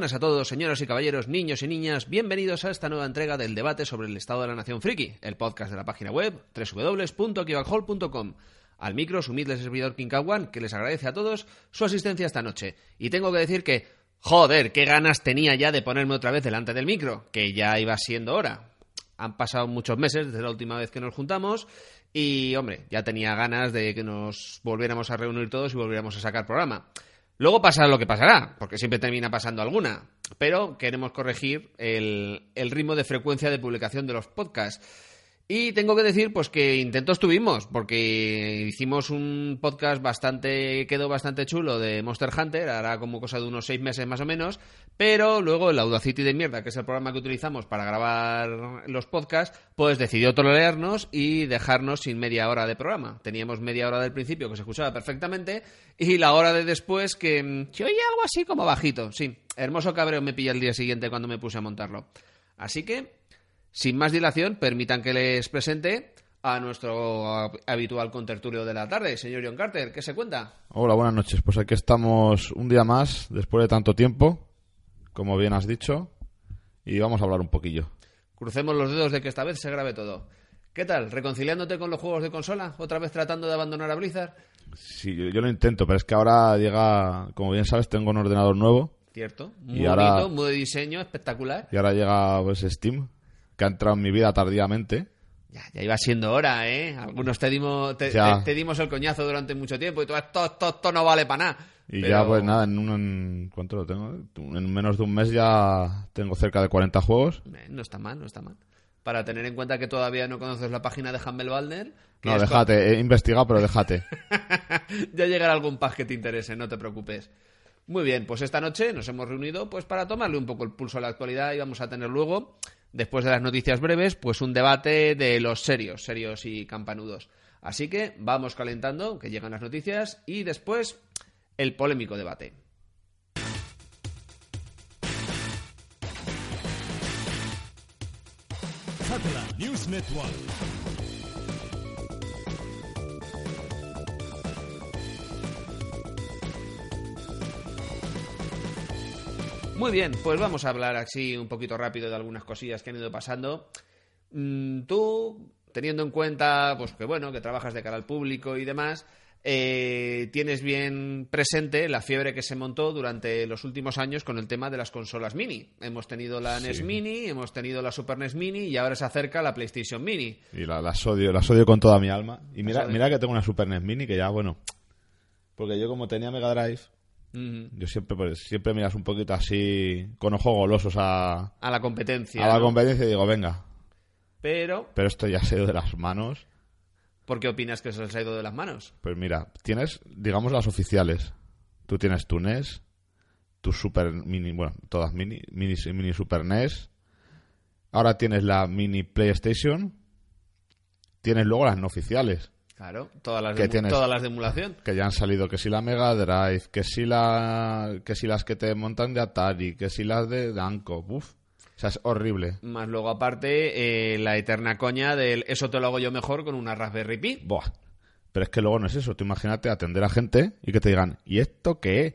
Buenas a todos, señoras y caballeros, niños y niñas. Bienvenidos a esta nueva entrega del debate sobre el estado de la nación friki, el podcast de la página web www.kibachol.com. Al micro, su humilde servidor Kinkawan, que les agradece a todos su asistencia esta noche. Y tengo que decir que, joder, qué ganas tenía ya de ponerme otra vez delante del micro, que ya iba siendo hora. Han pasado muchos meses desde la última vez que nos juntamos y, hombre, ya tenía ganas de que nos volviéramos a reunir todos y volviéramos a sacar programa. Luego pasará lo que pasará, porque siempre termina pasando alguna. Pero queremos corregir el, el ritmo de frecuencia de publicación de los podcasts. Y tengo que decir, pues que intentos tuvimos, porque hicimos un podcast bastante, quedó bastante chulo de Monster Hunter, hará como cosa de unos seis meses más o menos, pero luego el Audacity de mierda, que es el programa que utilizamos para grabar los podcasts, pues decidió tolerarnos y dejarnos sin media hora de programa. Teníamos media hora del principio que se escuchaba perfectamente y la hora de después que mm, se oía algo así como bajito. Sí, hermoso cabreo me pilla el día siguiente cuando me puse a montarlo. Así que sin más dilación, permitan que les presente a nuestro habitual contertulio de la tarde, señor John Carter. ¿Qué se cuenta? Hola, buenas noches. Pues aquí estamos un día más, después de tanto tiempo, como bien has dicho, y vamos a hablar un poquillo. Crucemos los dedos de que esta vez se grabe todo. ¿Qué tal? ¿Reconciliándote con los juegos de consola? ¿Otra vez tratando de abandonar a Blizzard? Sí, yo, yo lo intento, pero es que ahora llega, como bien sabes, tengo un ordenador nuevo ¿Cierto? Y Muy ahora- bonito, muy de diseño, espectacular. y ahora llega pues, Steam, que ha entrado en mi vida tardíamente. Ya, ya iba siendo hora, ¿eh? Algunos te dimos, te, Ya. te- te dimos el coñazo durante mucho tiempo y todo esto, esto, esto no vale para nada. Y Pero- ya, pues nada, en, un, en- ¿cuánto lo tengo? En menos de un mes ya tengo cerca de 40 juegos. Eh, No está mal, no está mal. Para tener en cuenta que todavía no conoces la página de que No, déjate, he investigado, pero déjate. ya llegará algún pack que te interese, no te preocupes. Muy bien, pues esta noche nos hemos reunido pues para tomarle un poco el pulso a la actualidad y vamos a tener luego, después de las noticias breves, pues un debate de los serios, serios y campanudos. Así que vamos calentando, que llegan las noticias y después el polémico debate. Muy bien, pues vamos a hablar así un poquito rápido de algunas cosillas que han ido pasando. Mm, tú, teniendo en cuenta, pues que bueno, que trabajas de cara al público y demás, eh, tienes bien presente la fiebre que se montó durante los últimos años con el tema de las consolas mini. Hemos tenido la NES Mini, hemos tenido la Super NES Mini y ahora se acerca la PlayStation Mini. Y la- las odio, las odio con toda mi alma. Y mira, mira que tengo una Super NES Mini que ya, bueno. Porque yo como tenía Mega Drive, Yo siempre pues, siempre miras un poquito así, con ojos golosos a, A la competencia. a la competencia y digo, venga. Pero, Pero esto ya se ha ido de las manos. ¿por qué opinas que se les ha ido de las manos? Pues mira, tienes, digamos, las oficiales. Tú tienes tu NES, tu Super Mini, bueno, todas mini, mini, mini Super NES. Ahora tienes la Mini PlayStation. Tienes luego las no oficiales. Claro, todas las, ¿Qué de, tienes? todas las de emulación. que ya han salido que si la Mega Drive, que si la que si las que te montan de Atari, que si las de Danco, uf. O sea, es horrible. Más luego, aparte, eh, la eterna coña del eso te lo hago yo mejor con una Raspberry Pi. Buah. Pero es que luego no es eso. Tú imagínate atender a gente y que te digan, ¿y esto qué es?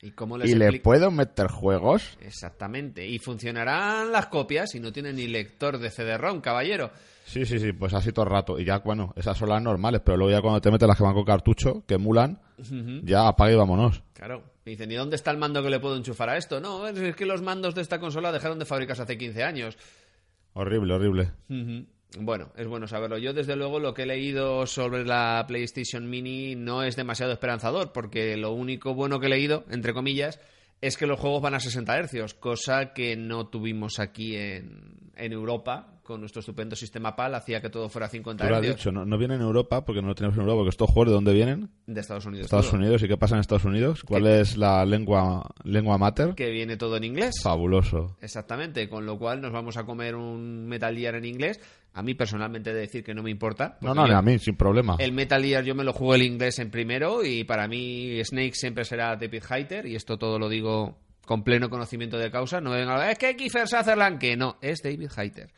¿Y cómo les Y le puedo meter juegos. Exactamente. Y funcionarán las copias si no tienen ni lector de CD-ROM, caballero. Sí, sí, sí, pues así todo el rato. Y ya, bueno, esas son las normales, pero luego ya cuando te metes las que van con cartucho, que emulan, ya apaga y vámonos. Claro. Me dicen, ¿y dónde está el mando que le puedo enchufar a esto? No, es que los mandos de esta consola dejaron de fabricarse hace 15 años. Horrible, horrible. Bueno, es bueno saberlo. Yo, desde luego, lo que he leído sobre la PlayStation Mini no es demasiado esperanzador, porque lo único bueno que he leído, entre comillas, es que los juegos van a 60 Hz, cosa que no tuvimos aquí en, en Europa, con nuestro estupendo sistema PAL, hacía que todo fuera 50 Tú lo has dicho, no, no vienen en Europa porque no lo tenemos en Europa, porque estos juegos de dónde vienen? De Estados Unidos. Estados todo. Unidos. ¿Y qué pasa en Estados Unidos? ¿Cuál ¿Qué? es la lengua, lengua mater? Que viene todo en inglés. Fabuloso. Exactamente, con lo cual nos vamos a comer un Metal Gear en inglés. A mí personalmente he de decir que no me importa. No, no, yo- a mí, sin problema. El Metal Gear yo me lo juego el inglés en primero y para mí Snake siempre será David Hayter y esto todo lo digo con pleno conocimiento de causa. No me vengan a es que Kiefer Sutherland, que no, es David Hayter.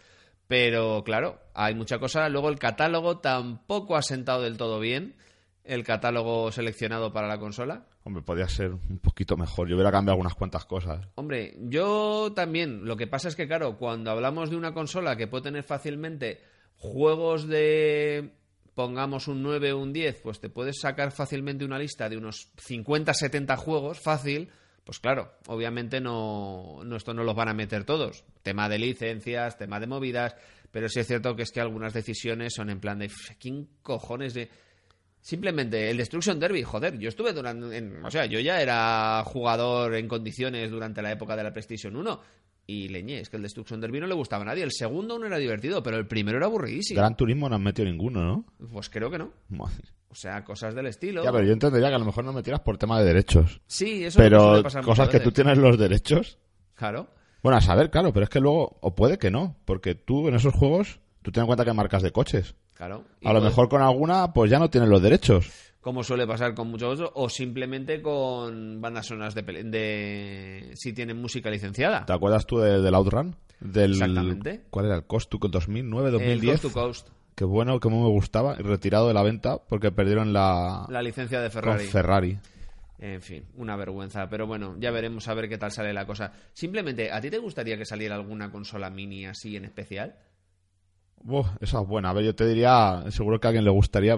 Pero claro, hay mucha cosa. Luego el catálogo tampoco ha sentado del todo bien. El catálogo seleccionado para la consola. Hombre, podría ser un poquito mejor. Yo hubiera cambiado algunas cuantas cosas. Hombre, yo también. Lo que pasa es que, claro, cuando hablamos de una consola que puede tener fácilmente juegos de, pongamos un 9 o un 10, pues te puedes sacar fácilmente una lista de unos 50, 70 juegos, fácil. Pues claro, obviamente no, no esto no los van a meter todos. Tema de licencias, tema de movidas, pero sí es cierto que es que algunas decisiones son en plan de "Pff, ¿quién cojones de...? Simplemente el Destruction Derby, joder, yo estuve durante. en- o sea, yo ya era jugador en condiciones durante la época de la PlayStation 1 y leñé, es que el Destruction Derby no le gustaba a nadie. El segundo no era divertido, pero el primero era aburridísimo. Gran Turismo no han metido ninguno, ¿no? Pues creo que no. Madre. O sea, cosas del estilo. Ya, pero yo entendería que a lo mejor no me tiras por tema de derechos. Sí, eso Pero pasar cosas que tú tienes los derechos. Claro. Bueno, a saber, claro, pero es que luego, o puede que no, porque tú en esos juegos, tú ten en cuenta que marcas de coches. Claro. A lo puede- mejor con alguna, pues ya no tienes los derechos. Como suele pasar con muchos otros, o simplemente con bandas sonoras de, de si tienen música licenciada. ¿Te acuerdas tú de- del Outrun? Del, Exactamente. ¿Cuál era el Cost to 2009, El 2010? Coast to Coast, Qué bueno, que me gustaba. Retirado de la venta porque perdieron la, la licencia de con Ferrari. Ferrari. En fin, una vergüenza. Pero bueno, ya veremos a ver qué tal sale la cosa. Simplemente, ¿a ti te gustaría que saliera alguna consola mini así en especial? Uf, esa es buena. A ver, yo te diría, seguro que a alguien le gustaría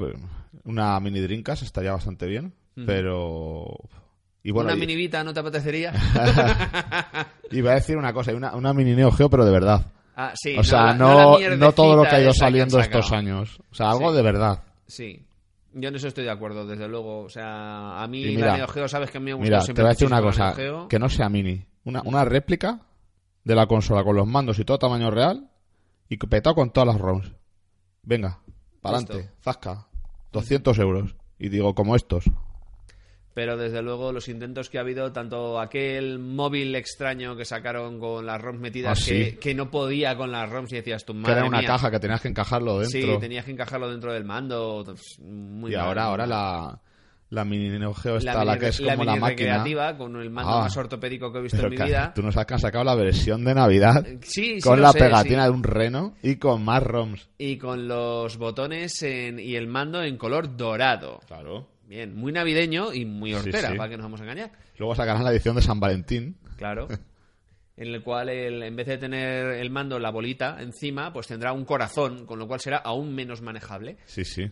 una mini Dreamcast, estaría bastante bien. Pero. Y bueno, ¿Una y- mini Vita no te apetecería? iba a decir una cosa, una, una mini Neo Geo, pero de verdad. Ah, sí. o sea, no, no, todo lo que ha ido saliendo estos años. O sea, algo Sí. de verdad. Sí. Yo en eso estoy de acuerdo, desde luego. O sea, a mí mira, la Neo Geo, sabes que a mí me gusta Mira, siempre te voy a decir una cosa, que no sea mini. Una, una réplica de la consola con los mandos y todo tamaño real y petado con todas las ROMs. Venga, para adelante, zasca. 200 euros. Y digo, como estos. Pero desde luego los intentos que ha habido, tanto aquel móvil extraño que sacaron con las ROMs metidas Ah, que, sí. que no podía con las ROMs y decías tu que madre era una mía". caja que tenías que encajarlo dentro. Sí, tenías que encajarlo dentro del mando. pues, Muy y mal, ahora, ahora la, la mini Neo Geo está, la, mini que es re- como la, máquina. recreativa con el mando Ah. más ortopédico que he visto en mi que vida. tú nos has que sacado la versión de Navidad Sí, sí con la sé, pegatina sí. de un reno y con más ROMs. Y con los botones en- y el mando en color dorado. Claro. Bien, muy navideño y muy hortera, sí. para que nos vamos a engañar. Luego sacarán la edición de San Valentín. Claro. en el cual el- en vez de tener el mando la bolita encima, pues tendrá un corazón, con lo cual será aún menos manejable. Sí, sí.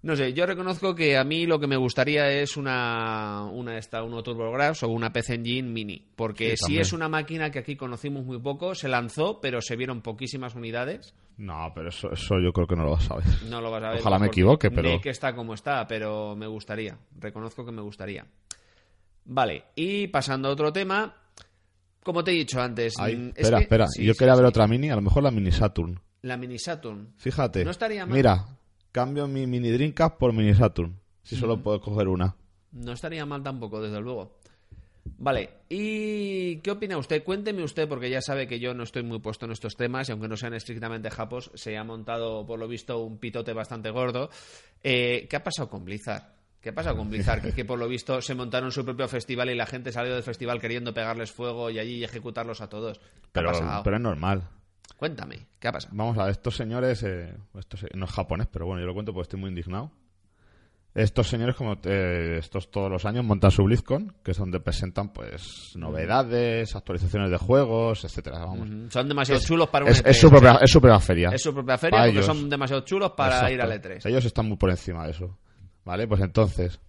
No sé, yo reconozco que a mí lo que me gustaría es una, una esta, uno TurboGrafx o una PC Engine Mini, porque Sí, si es una máquina que aquí conocimos muy poco, se lanzó, pero se vieron poquísimas unidades. No, pero eso, eso yo creo que no lo vas a ver. No lo vas a ver. Ojalá me equivoque, pero- NEC está como está, pero me gustaría. Reconozco que me gustaría. Vale, y pasando a otro tema, como te he dicho antes. Ay, mm, es espera, que- espera. sí, yo sí, quería ver otra mini, a lo mejor la mini Saturn. La Mini Saturn. Fíjate. No estaría mal. Mira, cambio mi mini Dreamcast por mini Saturn. Si solo puedo coger una. No estaría mal tampoco, desde luego. Vale, ¿y qué opina usted? Cuénteme usted, porque ya sabe que yo no estoy muy puesto en estos temas, y aunque no sean estrictamente japos, se ha montado, por lo visto, un pitote bastante gordo. Eh, ¿Qué ha pasado con Blizzard? ¿Qué ha pasado con Blizzard? que, que, por lo visto se montaron su propio festival y la gente salió del festival queriendo pegarles fuego y allí ejecutarlos a todos. ¿Qué Pero, pero es normal. Cuéntame, ¿qué ha pasado? Vamos a ver, estos señores, eh, esto se- no es japonés, pero bueno, yo lo cuento porque estoy muy indignado. Estos señores, como eh, estos todos los años, montan su BlizzCon, que es donde presentan pues novedades, actualizaciones de juegos, etcétera. Vamos. Son demasiado chulos para un Es, E3, es su o sea, propia, es su propia feria. es su propia feria Para porque ellos. son demasiado chulos para Exacto. ir al E E3. Ellos están muy por encima de eso. ¿Vale? Pues entonces,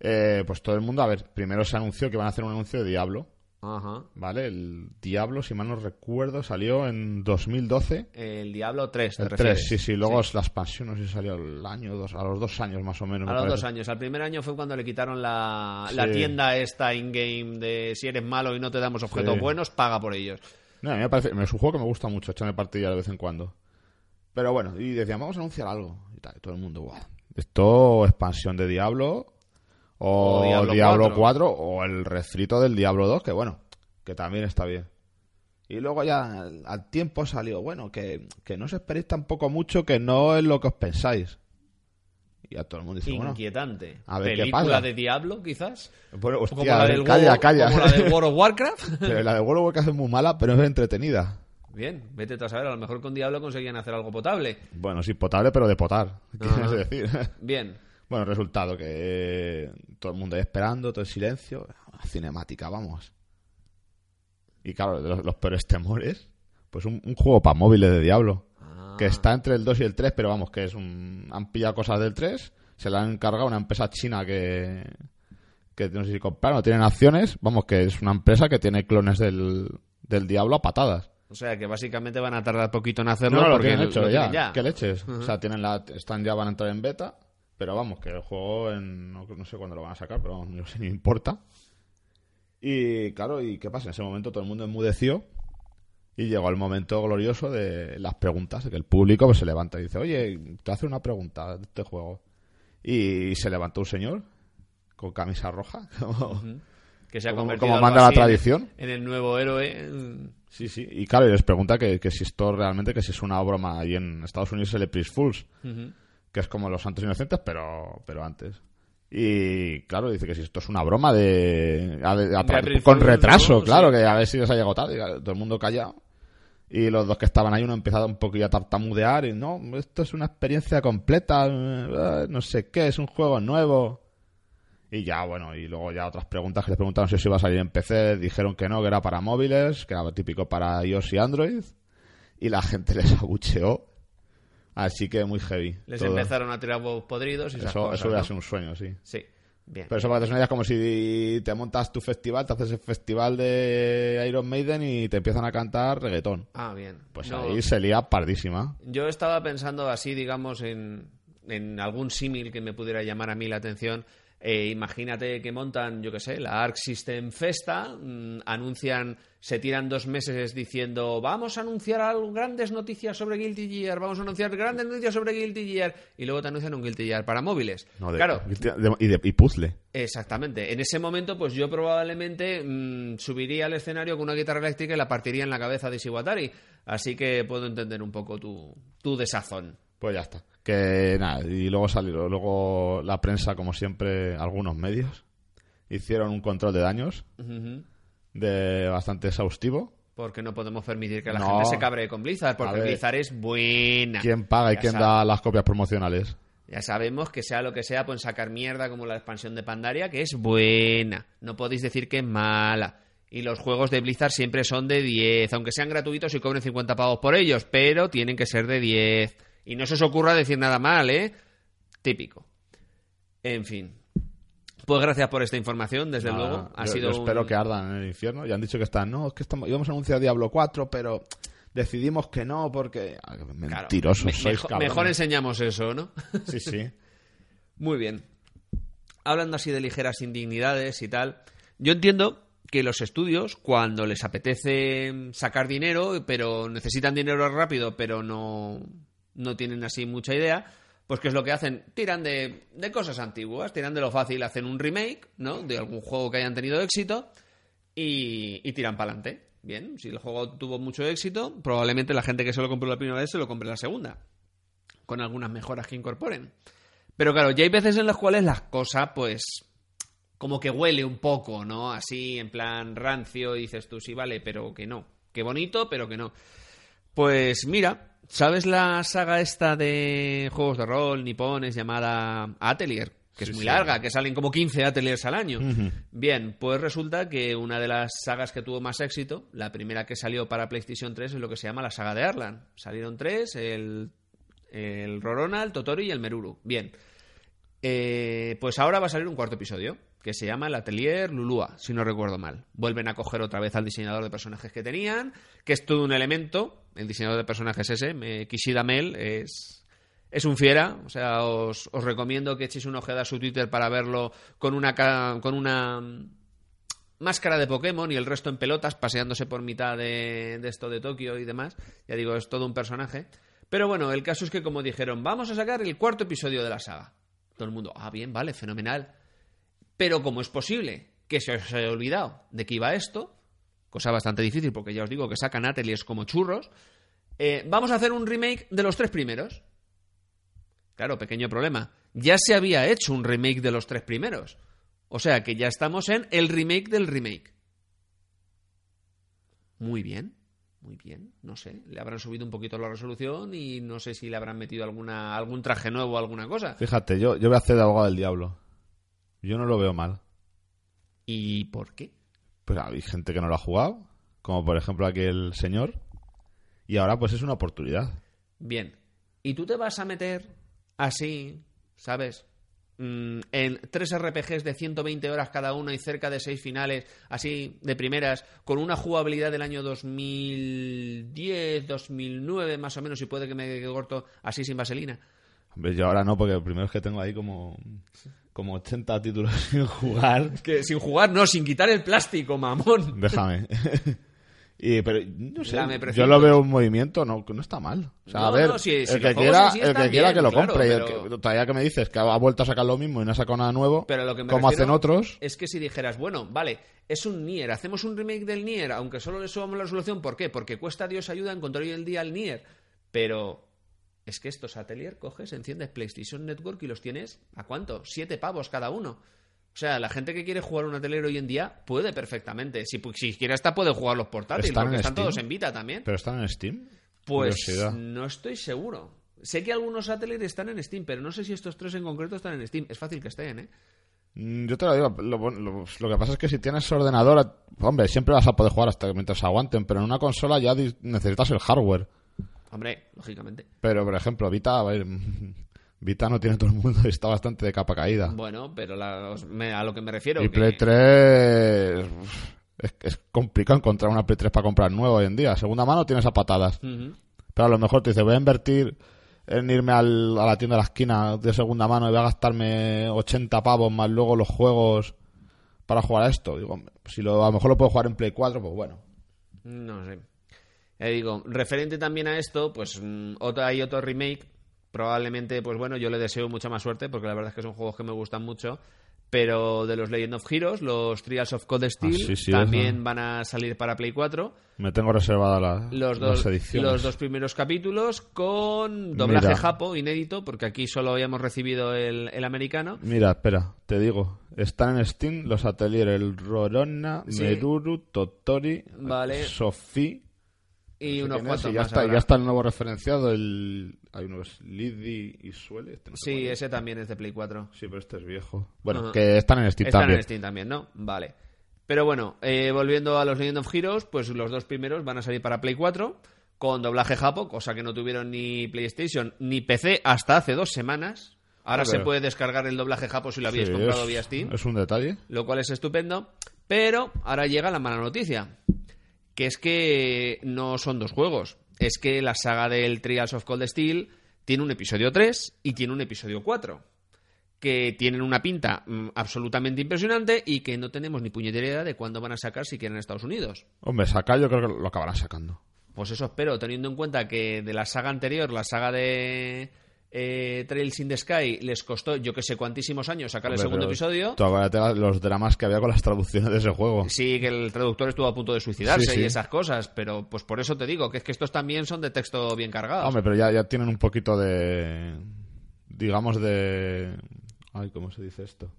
eh, pues todo el mundo, a ver, primero se anunció que van a hacer un anuncio de Diablo. Ajá. ¿Vale? El Diablo, si mal no recuerdo, salió en 2012. El Diablo 3, ¿te El refieres? 3, sí, sí. Luego la expansión, no sé si salió al año, dos, a los dos años más o menos. A me los parece. dos años. Al primer año fue cuando le quitaron la, la Sí. tienda esta in-game de si eres malo y no te damos objetos Sí. buenos, paga por ellos. No, a mí me parece, es un juego que me gusta mucho, echarme partida de vez en cuando. Pero bueno, y decían, vamos a anunciar algo. Y tal, y todo el mundo, guau. Esto, expansión de Diablo, o, O Diablo Diablo, 4. 4. o el refrito del Diablo 2, que bueno, que también está bien. Y luego ya al, tiempo salió, bueno, que, que no os esperéis tampoco mucho, que no es lo que os pensáis. Y a todo el mundo dice, bueno, Inquietante. a ver qué ¿Película pasa. de Diablo, quizás? bueno, O como hostia, la del calla, World- calla. como la del World of Warcraft. Pero la de World of Warcraft es muy mala, pero es entretenida. Bien, vete tú a saber, a lo mejor con Diablo conseguían hacer algo potable. Bueno, sí, potable, pero de potar. ¿Quieres Ajá. decir? Bien. Bueno, resultado que eh, todo el mundo ahí esperando, todo el silencio. Cinemática, vamos. Y claro, los, los peores temores, pues un, un juego para móviles de Diablo. Ah. Que está entre el 2 y el 3, pero vamos, que es un. Han pillado cosas del 3, se la han encargado a una empresa china que. que no sé si compraron o tienen acciones. Vamos, que es una empresa que tiene clones del, del Diablo a patadas. O sea, que básicamente van a tardar poquito en hacerlo No, no, lo porque tienen hecho lo ya. tienen ¿Qué leches? O sea, tienen la, están ya van a entrar en beta, pero vamos, que el juego en, no, no sé cuándo lo van a sacar, pero vamos, no sé ni importa. Y claro, ¿y qué pasa? En ese momento todo el mundo enmudeció y llegó el momento glorioso de las preguntas, de que el público pues, se levanta y dice, oye, te hace una pregunta de este juego. Y se levantó un señor con camisa roja, como- que se ha Como- como manda la tradición. En, el nuevo héroe. Sí, sí. Y claro, y les pregunta que, que si esto realmente, que si es una broma. Ahí en Estados Unidos el April Fools, ujú. Que es como los santos inocentes, pero, pero antes. Y claro, dice que si esto es una broma de... a a- con retraso, claro, Sí. que a ver si les ha llegado tarde. todo el mundo callado. Y los dos que estaban ahí, uno ha empezado un poquillo a tartamudear y no, esto es una experiencia completa, eh, no sé qué, es un juego nuevo. Y ya, bueno, y luego ya otras preguntas que les preguntaron si eso iba a salir en PC, dijeron que no, que era para móviles, que era típico para iOS y Android, y la gente les abucheó. Así que muy heavy. Les todo. empezaron a tirar huevos podridos y esas Eso, cosas, eso hubiera ¿no? sido un sueño, sí. Sí, bien. Pero eso para que te es como si te montas tu festival, te haces el festival de Iron Maiden y te empiezan a cantar reggaetón. Ah, bien. Pues No, ahí se lía pardísima. Yo estaba pensando así, digamos, en, en algún símil que me pudiera llamar a mí la atención. Eh, imagínate que montan, yo qué sé, la Arc System Festa, mm, anuncian, se tiran dos meses diciendo vamos a anunciar algo, grandes noticias sobre Guilty Gear, vamos a anunciar grandes noticias sobre Guilty Gear, y luego te anuncian un Guilty Gear para móviles. No, de- claro, de- y, de- y puzzle. Exactamente. En ese momento, pues yo probablemente mm, subiría al escenario con una guitarra eléctrica y la partiría en la cabeza de Shiwatari. Así que puedo entender un poco tu, tu desazón. Pues ya está. Que nada, y luego salió, luego la prensa, como siempre, algunos medios, hicieron un control de daños Ujú. de bastante exhaustivo. Porque no podemos permitir que la No. gente se cabre con Blizzard, porque. Blizzard es buena. ¿Quién paga y Ya quién sabe- da las copias promocionales? Ya sabemos que sea lo que sea, pueden sacar mierda como la expansión de Pandaria, que es buena. No podéis decir que es mala. Y los juegos de Blizzard siempre son de 10, aunque sean gratuitos y cobren 50 pavos por ellos, pero tienen que ser de 10. Y no se os ocurra decir nada mal, ¿eh? Típico. En fin. Pues gracias por esta información, desde luego. Ha yo- sido yo espero un- que ardan en el infierno. Ya han dicho que están, no, es que estamos, íbamos a anunciar Diablo 4, pero decidimos que no porque... Ah, Claro, Mentirosos me- sois, mejor, mejor enseñamos eso, ¿no? Sí, sí. Muy bien. Hablando así de ligeras indignidades y tal, yo entiendo que los estudios, cuando les apetece sacar dinero, pero necesitan dinero rápido, pero no, no tienen así mucha idea, pues ¿qué es lo que hacen? Tiran de, de cosas antiguas, tiran de lo fácil, hacen un remake, ¿no? De algún juego que hayan tenido éxito y, y tiran para adelante. Bien, si el juego tuvo mucho éxito, probablemente la gente que se lo compró la primera vez se lo compre la segunda, con algunas mejoras que incorporen. Pero claro, ya hay veces en las cuales las cosas, pues, como que huele un poco, ¿no? Así, en plan rancio, dices tú, sí, vale, pero que no. Qué bonito, pero que no. Pues mira, ¿sabes la saga esta de juegos de rol nipones llamada Atelier? Que Sí, es muy sí. larga, que salen como 15 Ateliers al año. Bien, pues resulta que una de las sagas que tuvo más éxito, la primera que salió para PlayStation 3 es lo que se llama la saga de Arlan. Salieron tres, el, el Rorona, el Totori y el Meruru. Bien, Eh, pues ahora va a salir un cuarto episodio, que se llama el Atelier Lulua, si no recuerdo mal. Vuelven a coger otra vez al diseñador de personajes que tenían, que es todo un elemento, el diseñador de personajes ese, Kishida Mel, es, es un fiera, o sea, os, recomiendo que echéis una ojeada a su Twitter para verlo con una, con una mm, máscara de Pokémon y el resto en pelotas, paseándose por mitad de, de esto de Tokio y demás. Ya digo, es todo un personaje. Pero bueno, el caso es que como dijeron, vamos a sacar el cuarto episodio de la saga. Todo el mundo, ah, bien, vale, fenomenal. Pero ¿cómo es posible que se os haya olvidado de que iba esto? Cosa bastante difícil porque ya os digo que sacan ateliers como churros. Eh, vamos a hacer un remake de los tres primeros. Claro, pequeño problema. Ya se había hecho un remake de los tres primeros. O sea que ya estamos en el remake del remake. Muy bien, muy bien. No sé, le habrán subido un poquito la resolución y no sé si le habrán metido alguna, algún traje nuevo o alguna cosa. Fíjate, yo, yo voy a hacer de abogado del diablo. Yo no lo veo mal. ¿Y por qué? Pues hay gente que no lo ha jugado, como por ejemplo aquel señor, y ahora pues es una oportunidad. Bien. ¿Y tú te vas a meter así, ¿sabes? Mm, en tres RPGs de 120 horas cada uno y cerca de seis finales, así de primeras, con una jugabilidad del año 2010, 2009 más o menos, y puede que me quede corto, así sin vaselina. Hombre, yo ahora no, porque lo primero es que tengo ahí como, como 80 títulos sin jugar. Que sin jugar, no, sin quitar el plástico, mamón. Déjame. y, pero no sé, yo lo veo un movimiento, no, que no está mal. O sea, No, a ver, no, si- si el que quiera, sí el que, quiera que lo claro, compre. y el que- todavía que me dices que ha vuelto a sacar lo mismo y no ha sacado nada nuevo, Pero lo que me como hacen otros. Es que si dijeras, bueno, vale, es un Nier, hacemos un remake del Nier, aunque solo le subamos la resolución, ¿por qué? Porque cuesta Dios ayuda encontrar hoy en día el Nier. Pero es que estos Atelier coges, enciendes PlayStation Network y los tienes, ¿a cuánto? Siete pavos cada uno. O sea, la gente que quiere jugar un Atelier hoy en día puede perfectamente. Si, si quiere hasta puede jugar los portátiles, ¿Están porque están Steam? todos en Vita también. Pero están en Steam. Pues no estoy seguro. Sé que algunos Atelier están en Steam, pero no sé si estos tres en concreto están en Steam. Es fácil que estén, ¿eh? Mm, Yo te lo digo, lo, lo- lo que pasa es que si tienes ordenador, hombre, siempre vas a poder jugar hasta que mientras aguanten, pero en una consola ya necesitas el hardware. Hombre, lógicamente. Pero, por ejemplo, Vita, a ver, Vita no tiene todo el mundo y está bastante de capa caída. Bueno, pero la- os- me- a lo que me refiero. y que- Play 3 es, es complicado encontrar una Play 3 para comprar nueva hoy en día. Segunda mano tienes a patadas. Pero a lo mejor te dice, voy a invertir en irme al- a la tienda de la esquina de segunda mano y voy a gastarme 80 pavos más luego los juegos para jugar a esto. Digo, si lo, a lo mejor lo puedo jugar en Play 4, pues bueno. No sé. Ya digo, referente también a esto, pues mm, otro, hay otro remake. Probablemente, pues bueno, yo le deseo mucha más suerte porque la verdad es que son juegos que me gustan mucho. Pero de los Legend of Heroes, los Trials of Cold Steel, Ah, sí, sí, también van a salir para Play 4. Me tengo reservada la, Los las dos, ediciones. los dos primeros capítulos con doblaje Mira. japo inédito, porque aquí solo habíamos recibido el, el americano. Mira, espera, te digo. Están en Steam los atelier el Rorona, Sí. Meruru, Totori, Vale. Sofí. Y no sé unos cuantos y ya más está, ya está el nuevo referenciado. El, hay unos Lidi y Suele. este no sé Sí, es. ese también es de Play 4. Sí, pero este es viejo. Bueno, que están en Steam Están también. en Steam también, ¿no? Vale. Pero bueno, eh, volviendo a los Legend of Heroes, pues los dos primeros van a salir para Play 4 con doblaje japo, cosa que no tuvieron ni PlayStation ni PC hasta hace dos semanas. Ahora se puede descargar el doblaje japo si lo habíais Sí, comprado es- vía Steam, Es un detalle. lo cual es estupendo. Pero ahora llega la mala noticia, que es que no son dos juegos. Es que la saga del Trials of Cold Steel tiene un episodio 3 y tiene un episodio 4 que tienen una pinta mm, absolutamente impresionante y que no tenemos ni puñetera idea de cuándo van a sacar siquiera en Estados Unidos. Hombre, sacar yo creo que lo acabarán sacando. Pues eso espero, teniendo en cuenta que de la saga anterior, la saga de eh, Trails in the Sky, les costó yo que sé cuantísimos años sacar el Hombre, segundo episodio. Tú acuérdate los dramas que había con las traducciones de ese juego. Sí, que el traductor estuvo a punto de suicidarse Sí, sí. y esas cosas, pero pues por eso te digo que es que estos también son de texto bien cargados. Hombre, pero ya, ya tienen un poquito de. Digamos de. Ay, ¿cómo se dice esto?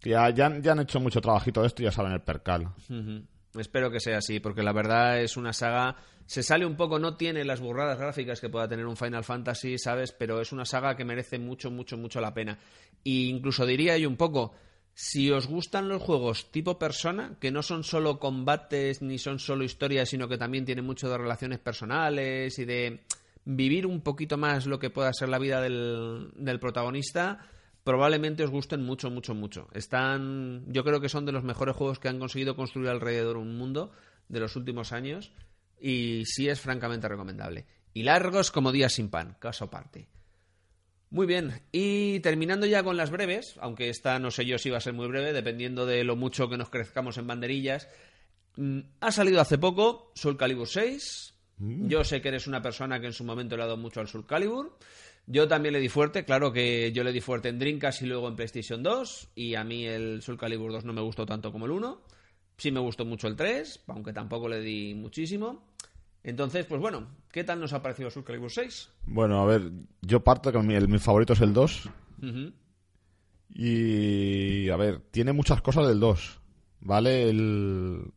Que ya, ya, han- ya han hecho mucho trabajito de esto y ya saben el percal. Ujú. Espero que sea así, porque la verdad es una saga. Se sale un poco, no tiene las burradas gráficas que pueda tener un Final Fantasy, ¿sabes? Pero es una saga que merece mucho, mucho, mucho la pena. E incluso diría yo un poco, si os gustan los juegos tipo persona, que no son solo combates ni son solo historias, sino que también tienen mucho de relaciones personales y de vivir un poquito más lo que pueda ser la vida del, del protagonista, probablemente os gusten mucho, mucho, mucho. Están, yo creo que son de los mejores juegos que han conseguido construir alrededor un mundo de los últimos años y sí es francamente recomendable. Y largos como días sin pan, caso aparte. Muy bien, y terminando ya con las breves, aunque esta no sé yo si va a ser muy breve, dependiendo de lo mucho que nos crezcamos en banderillas, mm, ha salido hace poco Soul Calibur 6. Yo sé que eres una persona que en su momento le ha dado mucho al Soul Calibur. Yo también le di fuerte, claro que yo le di fuerte en Dreamcast y luego en PlayStation 2, y a mí el Soul Calibur 2 no me gustó tanto como el 1. Sí me gustó mucho el 3, aunque tampoco le di muchísimo. Entonces, pues bueno, ¿qué tal nos ha parecido Soul Calibur 6? Bueno, a ver, yo parto que mi, el- mi favorito es el 2. Ujú. Y a ver, tiene muchas cosas del 2, ¿vale? El...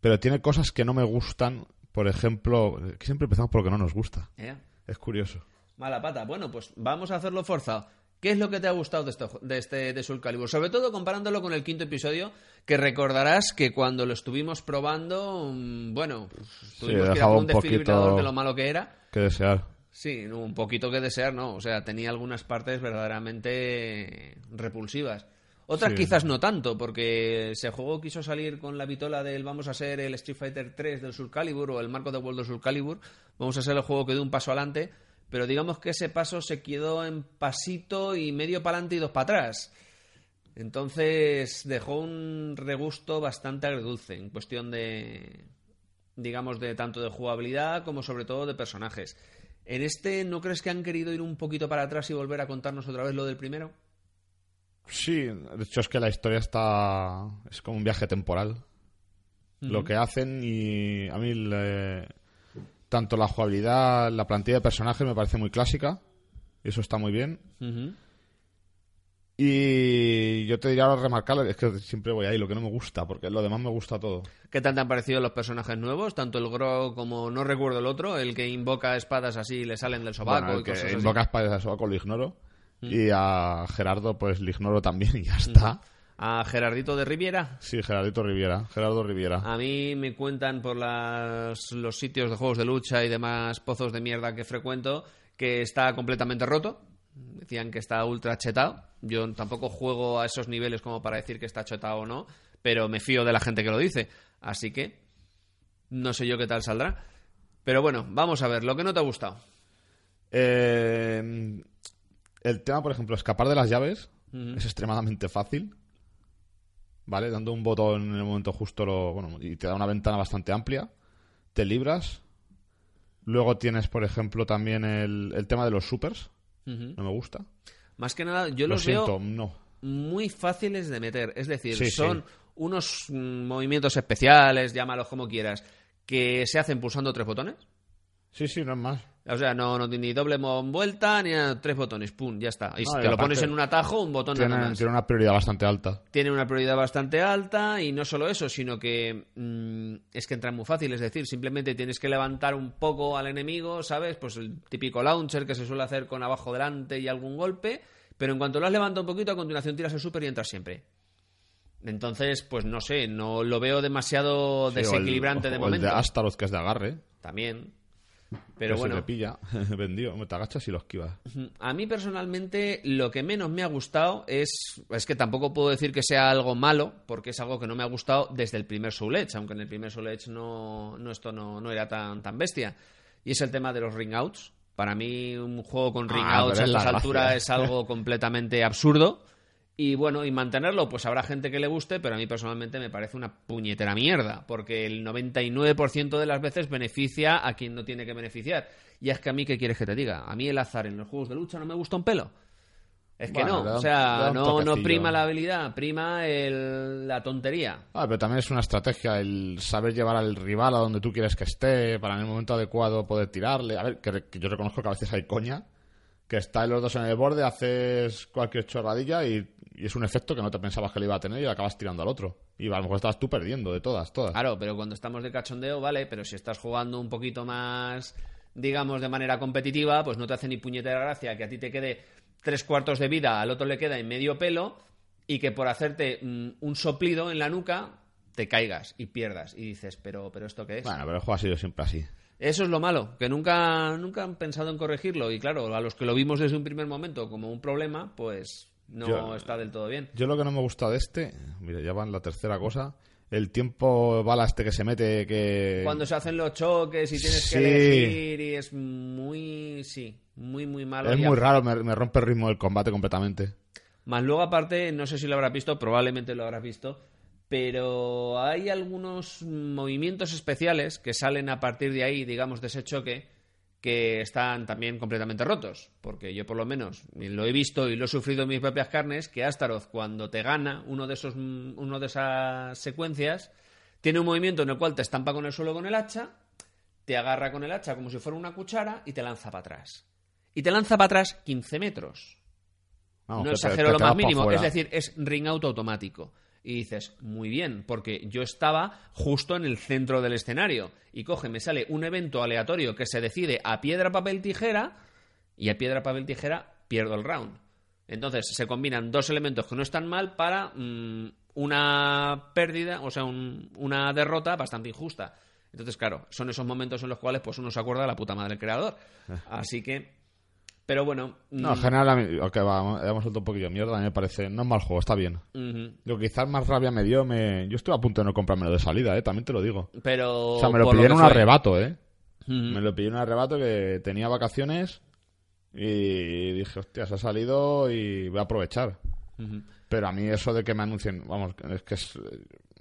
Pero tiene cosas que no me gustan. Por ejemplo, que siempre empezamos por lo que no nos gusta. Eh, Es curioso. Mala pata. Bueno, pues vamos a hacerlo forzado. ¿Qué es lo que te ha gustado de, esto, de este de Soul Calibur? Sobre todo comparándolo con el quinto episodio, que recordarás que cuando lo estuvimos probando, mm, bueno, pues, tuvimos que ir a un un desfibrilador de lo malo que era. Que desear. Sí, un poquito que desear, ¿no? O sea, tenía algunas partes verdaderamente repulsivas. Otras Sí. quizás no tanto, porque ese juego quiso salir con la vitola del vamos a ser el Street Fighter 3 del Soul Calibur o el Marco de World del Soul Calibur, vamos a ser el juego que dé un paso adelante, pero digamos que ese paso se quedó en pasito y medio para adelante y dos para atrás. Entonces dejó un regusto bastante agridulce en cuestión de, digamos, de tanto de jugabilidad como sobre todo de personajes. ¿En este no crees que han querido ir un poquito para atrás y volver a contarnos otra vez lo del primero? Sí, de hecho es que la historia está... Es como un viaje temporal. Lo que hacen y a mí le- tanto la jugabilidad, la plantilla de personajes me parece muy clásica. Eso está muy bien. Y yo te diría ahora remarcar, es que siempre voy ahí, lo que no me gusta, porque lo demás me gusta todo. ¿Qué tal te han parecido los personajes nuevos? Tanto el Gro como no recuerdo el otro, el que invoca espadas así y le salen del sobaco Bueno, el y que cosas así. invoca espadas a Sobaco lo ignoro. Y a Gerardo pues le ignoro también y ya está. A Gerardito de Riviera. Sí, Gerardito Riviera, Gerardo Riviera. A mí me cuentan por las- los sitios de juegos de lucha y demás pozos de mierda que frecuento que está completamente roto. Decían que está ultra chetado. Yo tampoco juego a esos niveles como para decir que está chetado o no, pero me fío de la gente que lo dice. Así que no sé yo qué tal saldrá. Pero bueno, vamos a ver, lo que no te ha gustado. Eh, el tema, por ejemplo, escapar de las llaves es extremadamente fácil. ¿Vale? Dando un botón en el momento justo lo, bueno, y te da una ventana bastante amplia. Te libras. Luego tienes, por ejemplo, también el, el tema de los supers. No me gusta. Más que nada, yo Lo los siento, veo no. muy fáciles de meter. Es decir, Sí, son sí. unos mm, movimientos especiales, llámalos como quieras, que se hacen pulsando tres botones. Sí, sí, no es más. O sea, no, no tiene ni doble vuelta ni nada, tres botones, pum, ya está. Y No, si te lo pones en un atajo, un botón nada Tiene, más. tiene una prioridad bastante alta. Tiene una prioridad bastante alta y no solo eso, sino que mm, es que entra muy fácil. Es decir, simplemente tienes que levantar un poco al enemigo, ¿sabes? Pues el típico launcher que se suele hacer con abajo delante y algún golpe. Pero en cuanto lo has levantado un poquito, a continuación tiras el super y entras siempre. Entonces, pues no sé, no lo veo demasiado Sí, o el- desequilibrante de o momento. El de Astaroth, que es de agarre. También. Pero que bueno, Si te pilla, vendido. Te agachas y lo esquivas. a mí personalmente lo que menos me ha gustado es, es que tampoco puedo decir que sea algo malo, porque es algo que no me ha gustado desde el primer Soul Edge, aunque en el primer Soul Edge no, no esto no, no era tan, tan bestia. Y es el tema de los ring outs. Para mí un juego con ring Ah, a estas alturas es algo completamente absurdo. Y bueno, y mantenerlo, pues habrá gente que le guste, pero a mí personalmente me parece una puñetera mierda, porque el 99% de las veces beneficia a quien no tiene que beneficiar. Y es que a mí, ¿qué quieres que te diga? A mí el azar en los juegos de lucha no me gusta un pelo. Es que Bueno, no, da o sea, no, no prima la habilidad, prima el- la tontería. Ah, pero también es una estrategia el saber llevar al rival a donde tú quieres que esté, para en el momento adecuado poder tirarle. A ver, que, que yo reconozco que a veces hay coña, que estáis los dos en el borde, haces cualquier chorradilla y, y es un efecto que no te pensabas que le iba a tener y acabas tirando al otro. Y a lo mejor estabas tú perdiendo de todas, todas. Claro, pero cuando estamos de cachondeo, vale, pero si estás jugando un poquito más, digamos, de manera competitiva, pues no te hace ni puñetera gracia que a ti te quede tres cuartos de vida, al otro le queda en medio pelo, y que por hacerte mm, un soplido en la nuca te caigas y pierdas. Y dices, pero, pero ¿esto qué es? Bueno, pero el juego ha sido siempre así. Eso es lo malo, que nunca, nunca han pensado en corregirlo. Y claro, a los que lo vimos desde un primer momento como un problema, pues no Yo- está del todo bien. Yo lo que no me gusta de este, mira, ya va en la tercera cosa, el tiempo bala este que se mete que... Cuando se hacen los choques y tienes Sí. que elegir y es muy, sí, muy, muy malo. Es muy raro, me, me rompe el ritmo del combate completamente. Más luego aparte, no sé si lo habrás visto, probablemente lo habrás visto, pero hay algunos movimientos especiales que salen a partir de ahí, digamos, de ese choque, que están también completamente rotos. Porque yo por lo menos lo he visto y lo he sufrido en mis propias carnes, que Astaroth cuando te gana uno de esos uno de esas secuencias, tiene un movimiento en el cual te estampa con el suelo con el hacha, te agarra con el hacha como si fuera una cuchara y te lanza para atrás. Y te lanza para atrás 15 metros Vamos, no te- exagero que lo te más mínimo, es decir, es ring out automático. Y dices, muy bien, porque yo estaba justo en el centro del escenario. Y coge, me sale un evento aleatorio que se decide a piedra, papel, tijera, y a piedra, papel, tijera pierdo el round. Entonces se combinan dos elementos que no están mal para mm, una pérdida, o sea, un- una derrota bastante injusta. Entonces, claro, son esos momentos en los cuales pues uno se acuerda de la puta madre del creador. Así que, pero bueno, No, en mm, general, a mí, ok, va, hemos soltado un poquillo de mierda, me parece, no es mal juego, está bien. Lo que quizás más rabia me dio, me... yo estuve a punto de no comprármelo de salida, eh, también te lo digo. pero O sea, me lo en que un fue. arrebato, eh. Me lo en un arrebato que tenía vacaciones y dije, hostia, se ha salido y voy a aprovechar. Pero a mí eso de que me anuncien, vamos, es que es,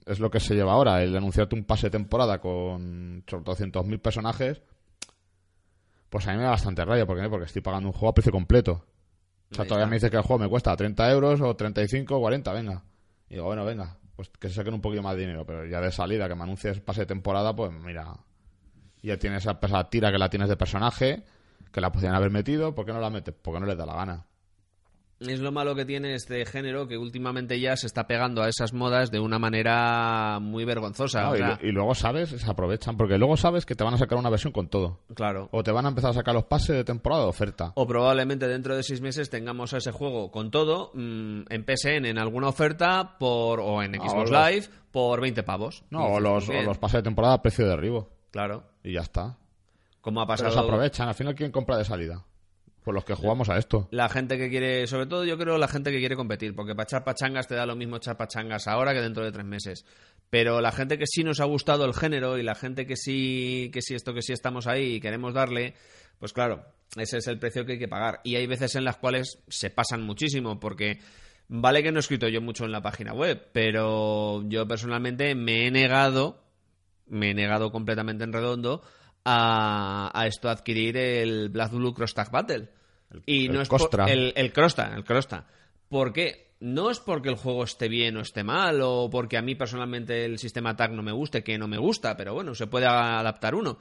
es lo que se lleva ahora, el anunciarte un pase de temporada con 200.000 personajes, pues a mí me da bastante rabia, ¿por qué? Porque estoy pagando un juego a precio completo. O sea, todavía me dice que el juego me cuesta 30 euros o 35 o 40, venga. Y digo, bueno, venga, pues que se saquen un poquito más de dinero, pero ya de salida, que me anuncies pase de temporada, pues mira, ya tienes esa, esa tira que la tienes de personaje, que la podrían haber metido, ¿por qué no la metes? Porque no les da la gana. Es lo malo que tiene este género que últimamente ya se está pegando a esas modas de una manera muy vergonzosa. No, o y, sea, y luego sabes, se aprovechan, porque luego sabes que te van a sacar una versión con todo. claro. O te van a empezar a sacar los pases de temporada de oferta. O probablemente dentro de seis meses tengamos ese juego con todo mm, en PSN en alguna oferta por o en Xbox los- Live por 20 pavos. No, o los, o los pases de temporada a precio de derribo. Claro. Y ya está. Como ha Pero pasado se aprovechan. Al final, ¿quién compra de salida? Pues los que jugamos a esto. La gente que quiere, sobre todo yo creo la gente que quiere competir, porque para echar pachangas te da lo mismo echar pachangas ahora que dentro de tres meses. Pero la gente que sí nos ha gustado el género y la gente que sí, que sí esto que sí estamos ahí y queremos darle, pues claro, ese es el precio que hay que pagar. Y hay veces en las cuales se pasan muchísimo, porque vale que no he escrito yo mucho en la página web, pero yo personalmente me he negado, me he negado completamente en redondo a, a esto adquirir el Black Blue Cross Tag Battle. y el no es por- el, el Crosta, el Crosta. ¿Por qué? No es porque el juego esté bien o esté mal, o porque a mí personalmente el sistema tag no me guste, que no me gusta, pero bueno, se puede adaptar uno.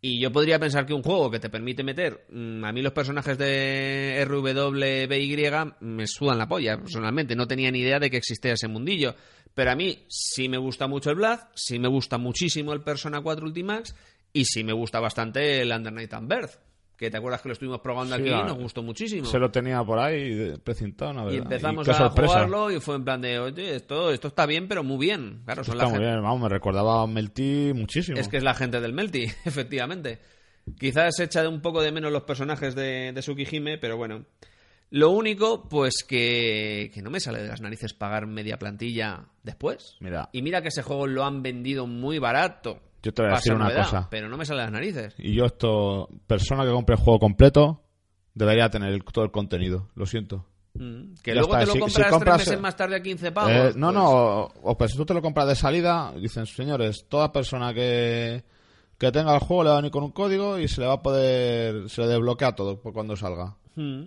Y yo podría pensar que un juego que te permite meter. mm, a mí los personajes de RWBY me sudan la polla, personalmente. No tenía ni idea de que existía ese mundillo. Pero a mí sí me gusta mucho el Blood, sí me gusta muchísimo el Persona 4 Ultimax, y sí me gusta bastante el Under Night and Birth. Que te acuerdas que lo estuvimos probando Sí, aquí y nos gustó muchísimo. Se lo tenía por ahí precintado, una Y verdad. empezamos a sorpresa. jugarlo y fue en plan de, oye, esto, esto está bien, pero muy bien. Claro, son Está la muy gente- bien, vamos, me recordaba a Melty muchísimo. Es que es la gente del Melty, efectivamente. Quizás se echa de un poco de menos los personajes de, de Tsukihime, pero bueno. Lo único, pues que, que no me sale de las narices pagar media plantilla después. Mira. Y mira que ese juego lo han vendido muy barato. Yo te voy a decir una novedad, cosa. Pero no me sale de las narices. Y yo esto, persona que compre el juego completo, debería tener el- todo el contenido. Lo siento. Mm, Que Ya luego está, te lo si- compras, si compras, tres meses más tarde a 15 pavos. Eh, no, pues- no, o, o pues si tú te lo compras de salida, dicen, señores, toda persona que, que tenga el juego le va a venir con un código y se le va a poder, se le desbloquea todo por cuando salga. Mm.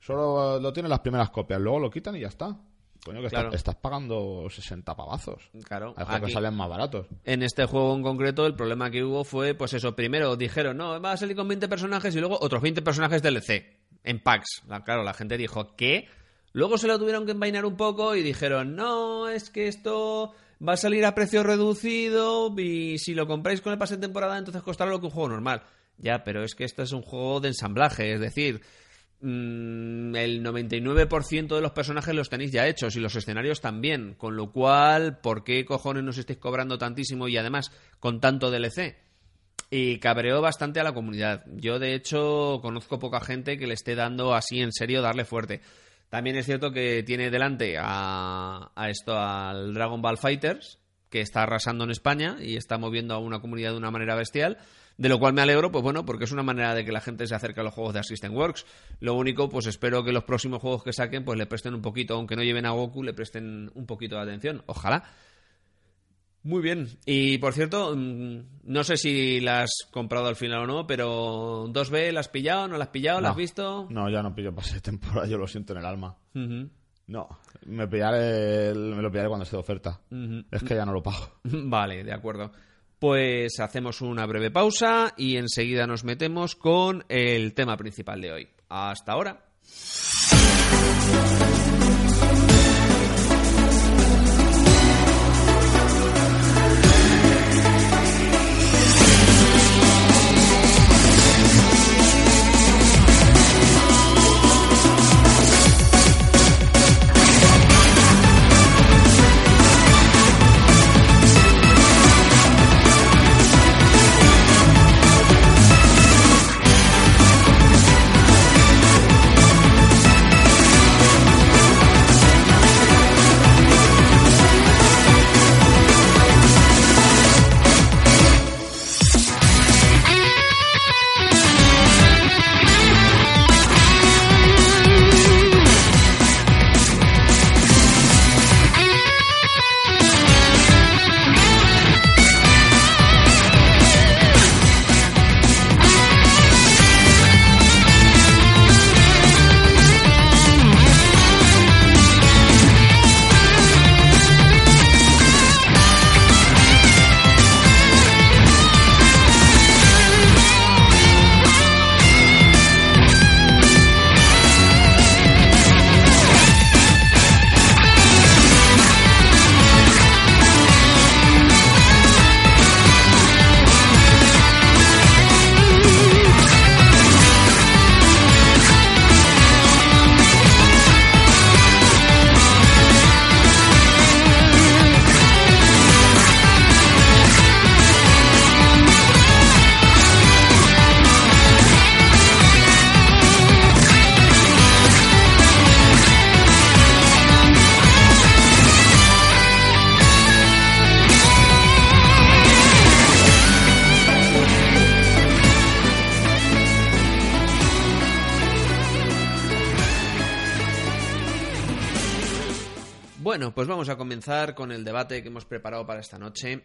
Solo eh, lo tienen las primeras copias, luego lo quitan y ya está. Coño, que Claro. estás, estás pagando 60 pavazos. Claro, aquí- que salen más baratos. En este juego en concreto, el problema que hubo fue, pues eso, primero dijeron, no, va a salir con 20 personajes y luego otros 20 personajes DLC. en packs. La- claro, la gente dijo, ¿qué? Luego se lo tuvieron que envainar un poco y dijeron, no, es que esto va a salir a precio reducido y si lo compráis con el pase de temporada entonces costará lo que un juego normal. Ya, pero es que esto es un juego de ensamblaje, es decir, el 99% de los personajes los tenéis ya hechos y los escenarios también, con lo cual, ¿por qué cojones nos estáis cobrando tantísimo y además con tanto DLC? Y cabreó bastante a la comunidad. Yo, de hecho, conozco poca gente que le esté dando así en serio darle fuerte. También es cierto que tiene delante a, a esto, al Dragon Ball Fighters, que está arrasando en España y está moviendo a una comunidad de una manera bestial. De lo cual me alegro, pues bueno, porque es una manera de que la gente se acerque a los juegos de Assistant Works. Lo único, pues espero que los próximos juegos que saquen, pues le presten un poquito, aunque no lleven a Goku, le presten un poquito de atención. Ojalá. Muy bien. Y por cierto, mm, no sé si la has comprado al final o no, pero 2B, ¿la has pillado? ¿No la has pillado? ¿La has visto? No, ya no pillo pase de temporada, yo lo siento en el alma. No, me, pillaré me lo pillaré cuando esté de oferta. Es que ya no lo pago. Vale, de acuerdo. Pues hacemos una breve pausa y enseguida nos metemos con el tema principal de hoy. Hasta ahora. Comenzar con el debate que hemos preparado para esta noche,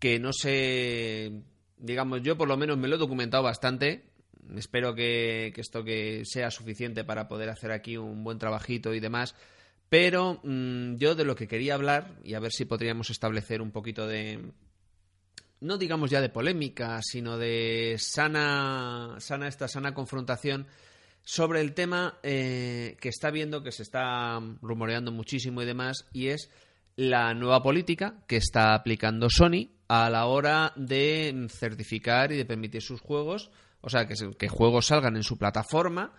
que no sé, digamos, yo por lo menos me lo he documentado bastante. Espero que, esto que sea suficiente para poder hacer aquí un buen trabajito y demás. Pero mm, yo de lo que quería hablar, y a ver si podríamos establecer un poquito de, no digamos ya de polémica, sino de sana, sana esta sana confrontación sobre el tema eh, que está viendo, que se está rumoreando muchísimo y demás, y es la nueva política que está aplicando Sony a la hora de certificar y de permitir sus juegos, o sea, que, que juegos salgan en su plataforma,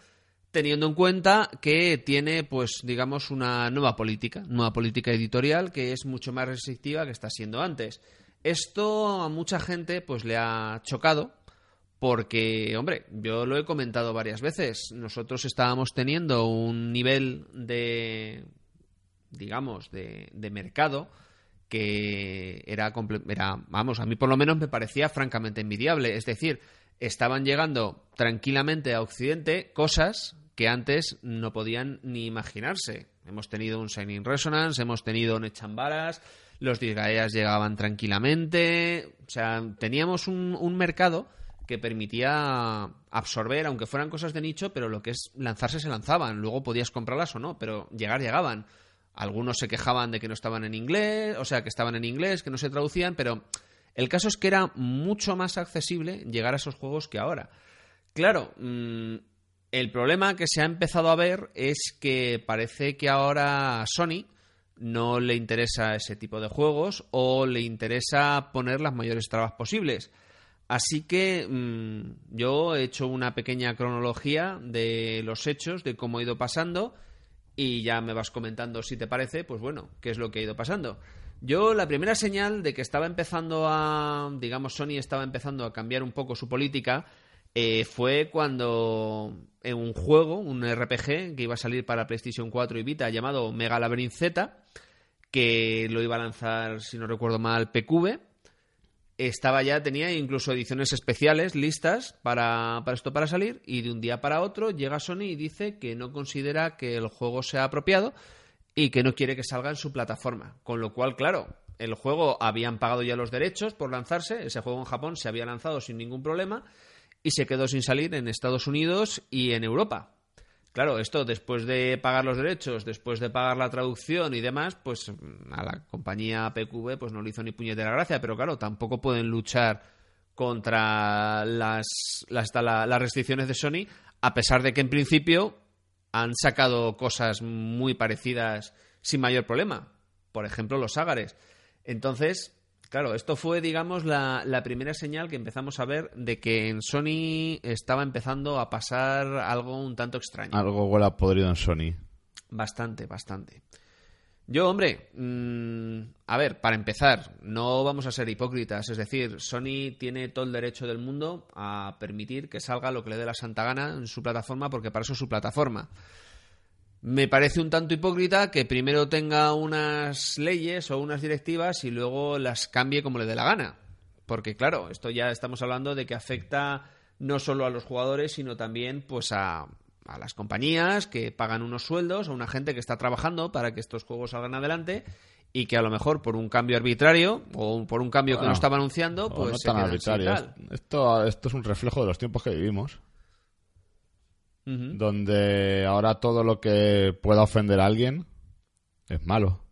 teniendo en cuenta que tiene, pues, digamos, una nueva política, nueva política editorial que es mucho más restrictiva que está siendo antes. Esto a mucha gente, pues, le ha chocado, porque, hombre, yo lo he comentado varias veces. Nosotros estábamos teniendo un nivel de, digamos, de, de mercado que era, era, vamos, a mí por lo menos me parecía francamente envidiable. Es decir, estaban llegando tranquilamente a Occidente cosas que antes no podían ni imaginarse. Hemos tenido un Shining Resonance, hemos tenido un Echambaras, los Disgaeas llegaban tranquilamente. O sea, teníamos un mercado que permitía absorber, aunque fueran cosas de nicho, pero lo que es lanzarse se lanzaban. Luego podías comprarlas o no, pero llegar llegaban. Algunos se quejaban de que no estaban en inglés, o sea, que estaban en inglés, que no se traducían, pero el caso es que era mucho más accesible llegar a esos juegos que ahora. Claro, mm, El problema que se ha empezado a ver es que parece que ahora a Sony no le interesa ese tipo de juegos o le interesa poner las mayores trabas posibles. Así que mm, yo he hecho una pequeña cronología de los hechos, de cómo ha ido pasando, y ya me vas comentando si te parece, pues bueno, qué es lo que ha ido pasando. Yo la primera señal de que estaba empezando a, digamos, Sony estaba empezando a cambiar un poco su política eh, fue cuando en un juego, un RPG que iba a salir para PlayStation 4 y Vita llamado Mega Labyrinth Z, que lo iba a lanzar, si no recuerdo mal, PQV, estaba ya, tenía incluso ediciones especiales listas para, para, esto para salir y de un día para otro llega Sony y dice que no considera que el juego sea apropiado y que no quiere que salga en su plataforma. Con lo cual, claro, el juego habían pagado ya los derechos por lanzarse, ese juego en Japón se había lanzado sin ningún problema y se quedó sin salir en Estados Unidos y en Europa. Claro, esto después de pagar los derechos, después de pagar la traducción y demás, pues a la compañía PQV pues no le hizo ni puñetera gracia, pero claro, tampoco pueden luchar contra las, las, las restricciones de Sony, a pesar de que en principio han sacado cosas muy parecidas sin mayor problema. Por ejemplo, los ágares. Entonces, Claro, esto fue, digamos, la, primera señal que empezamos a ver de que en Sony estaba empezando a pasar algo un tanto extraño. Algo huele podrido en Sony. Bastante, bastante. Yo, hombre, mm, a ver, para empezar, no vamos a ser hipócritas. Es decir, Sony tiene todo el derecho del mundo a permitir que salga lo que le dé la santa gana en su plataforma, porque para eso es su plataforma me parece un tanto hipócrita que primero tenga unas leyes o unas directivas y luego las cambie como le dé la gana. Porque claro, esto ya estamos hablando de que afecta no solo a los jugadores, sino también pues a, a las compañías que pagan unos sueldos, a una gente que está trabajando para que estos juegos salgan adelante y que a lo mejor por un cambio arbitrario o por un cambio que no estaba anunciando, pues no se tan arbitrario. Esto, esto es un reflejo de los tiempos que vivimos donde ahora todo lo que pueda ofender a alguien es malo.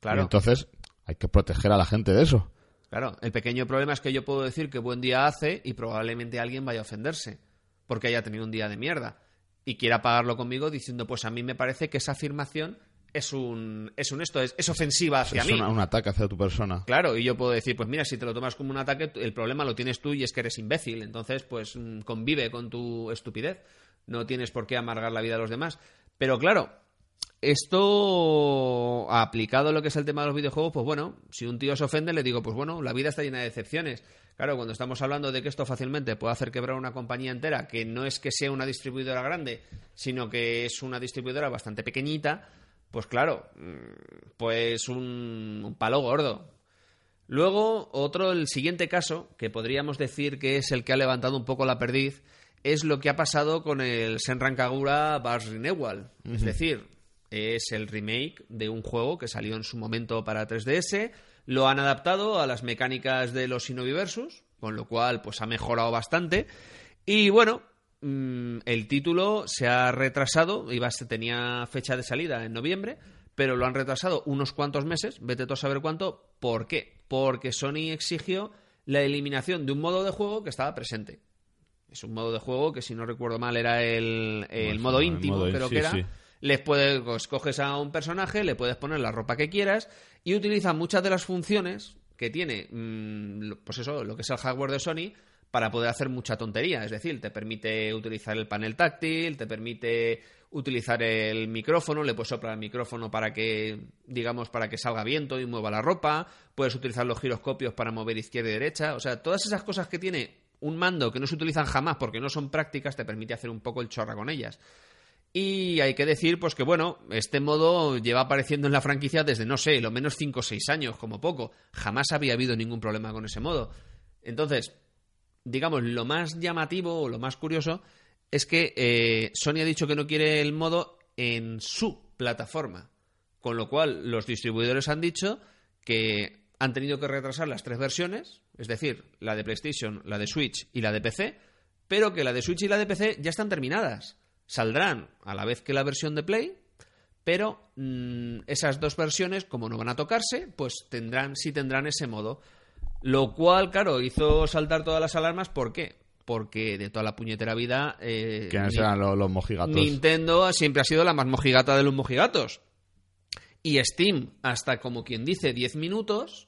Claro. Y entonces hay que proteger a la gente de eso. Claro, el pequeño problema es que yo puedo decir que buen día hace y probablemente alguien vaya a ofenderse porque haya tenido un día de mierda y quiera pagarlo conmigo diciendo, pues a mí me parece que esa afirmación es un, es un esto, es, es ofensiva hacia es mí. un ataque hacia tu persona. Claro, y yo puedo decir, pues mira, si te lo tomas como un ataque, el problema lo tienes tú y es que eres imbécil. Entonces, pues mm, convive con tu estupidez no tienes por qué amargar la vida a los demás. Pero claro, esto aplicado a lo que es el tema de los videojuegos, pues bueno, si un tío se ofende, le digo, pues bueno, la vida está llena de decepciones. Claro, cuando estamos hablando de que esto fácilmente puede hacer quebrar una compañía entera, que no es que sea una distribuidora grande, sino que es una distribuidora bastante pequeñita, pues claro, mm, pues un palo gordo. Luego, otro, el siguiente caso, que podríamos decir que es el que ha levantado un poco la perdiz, es lo que ha pasado con el Senran Kagura Bars Renewal. Es decir, es el remake de un juego que salió en su momento para 3DS, lo han adaptado a las mecánicas de los Shinobi con lo cual pues ha mejorado bastante. Y bueno, mm, el título se ha retrasado, iba, tenía fecha de salida en noviembre, pero lo han retrasado unos cuantos meses, vete tú a saber cuánto. ¿Por qué? Porque Sony exigió la eliminación de un modo de juego que estaba presente. Es un modo de juego que, si no recuerdo mal, era el, modo íntimo, pero que era. Les puedes, pues, coges a un personaje, le puedes poner la ropa que quieras y utiliza muchas de las funciones que tiene, mm, pues eso, lo que es el hardware de Sony, para poder hacer mucha tontería. Es decir, te permite utilizar el panel táctil, te permite utilizar el micrófono, le puedes soplar el micrófono para que, digamos, para que salga viento y mueva la ropa, puedes utilizar los giroscopios para mover izquierda y derecha, o sea, todas esas cosas que tiene un mando que no se utilizan jamás porque no son prácticas te permite hacer un poco el chorra con ellas. Y hay que decir, pues que bueno, este modo lleva apareciendo en la franquicia desde, no sé, lo menos 5 o 6 años, como poco. Jamás había habido ningún problema con ese modo. Entonces, digamos, lo más llamativo o lo más curioso es que eh, Sony ha dicho que no quiere el modo en su plataforma. Con lo cual, los distribuidores han dicho que han tenido que retrasar las tres versiones, es decir, la de PlayStation, la de Switch y la de PC, pero que la de Switch y la de PC ya están terminadas. Saldrán a la vez que la versión de Play, pero mm, esas dos versiones, como no van a tocarse, pues tendrán, sí tendrán ese modo. Lo cual, claro, hizo saltar todas las alarmas. ¿Por qué? porque de toda la puñetera vida... eh, ¿Quiénes eran los, los mojigatos? Nintendo siempre ha sido la más mojigata de los mojigatos. Y Steam, hasta como quien dice 10 minutos,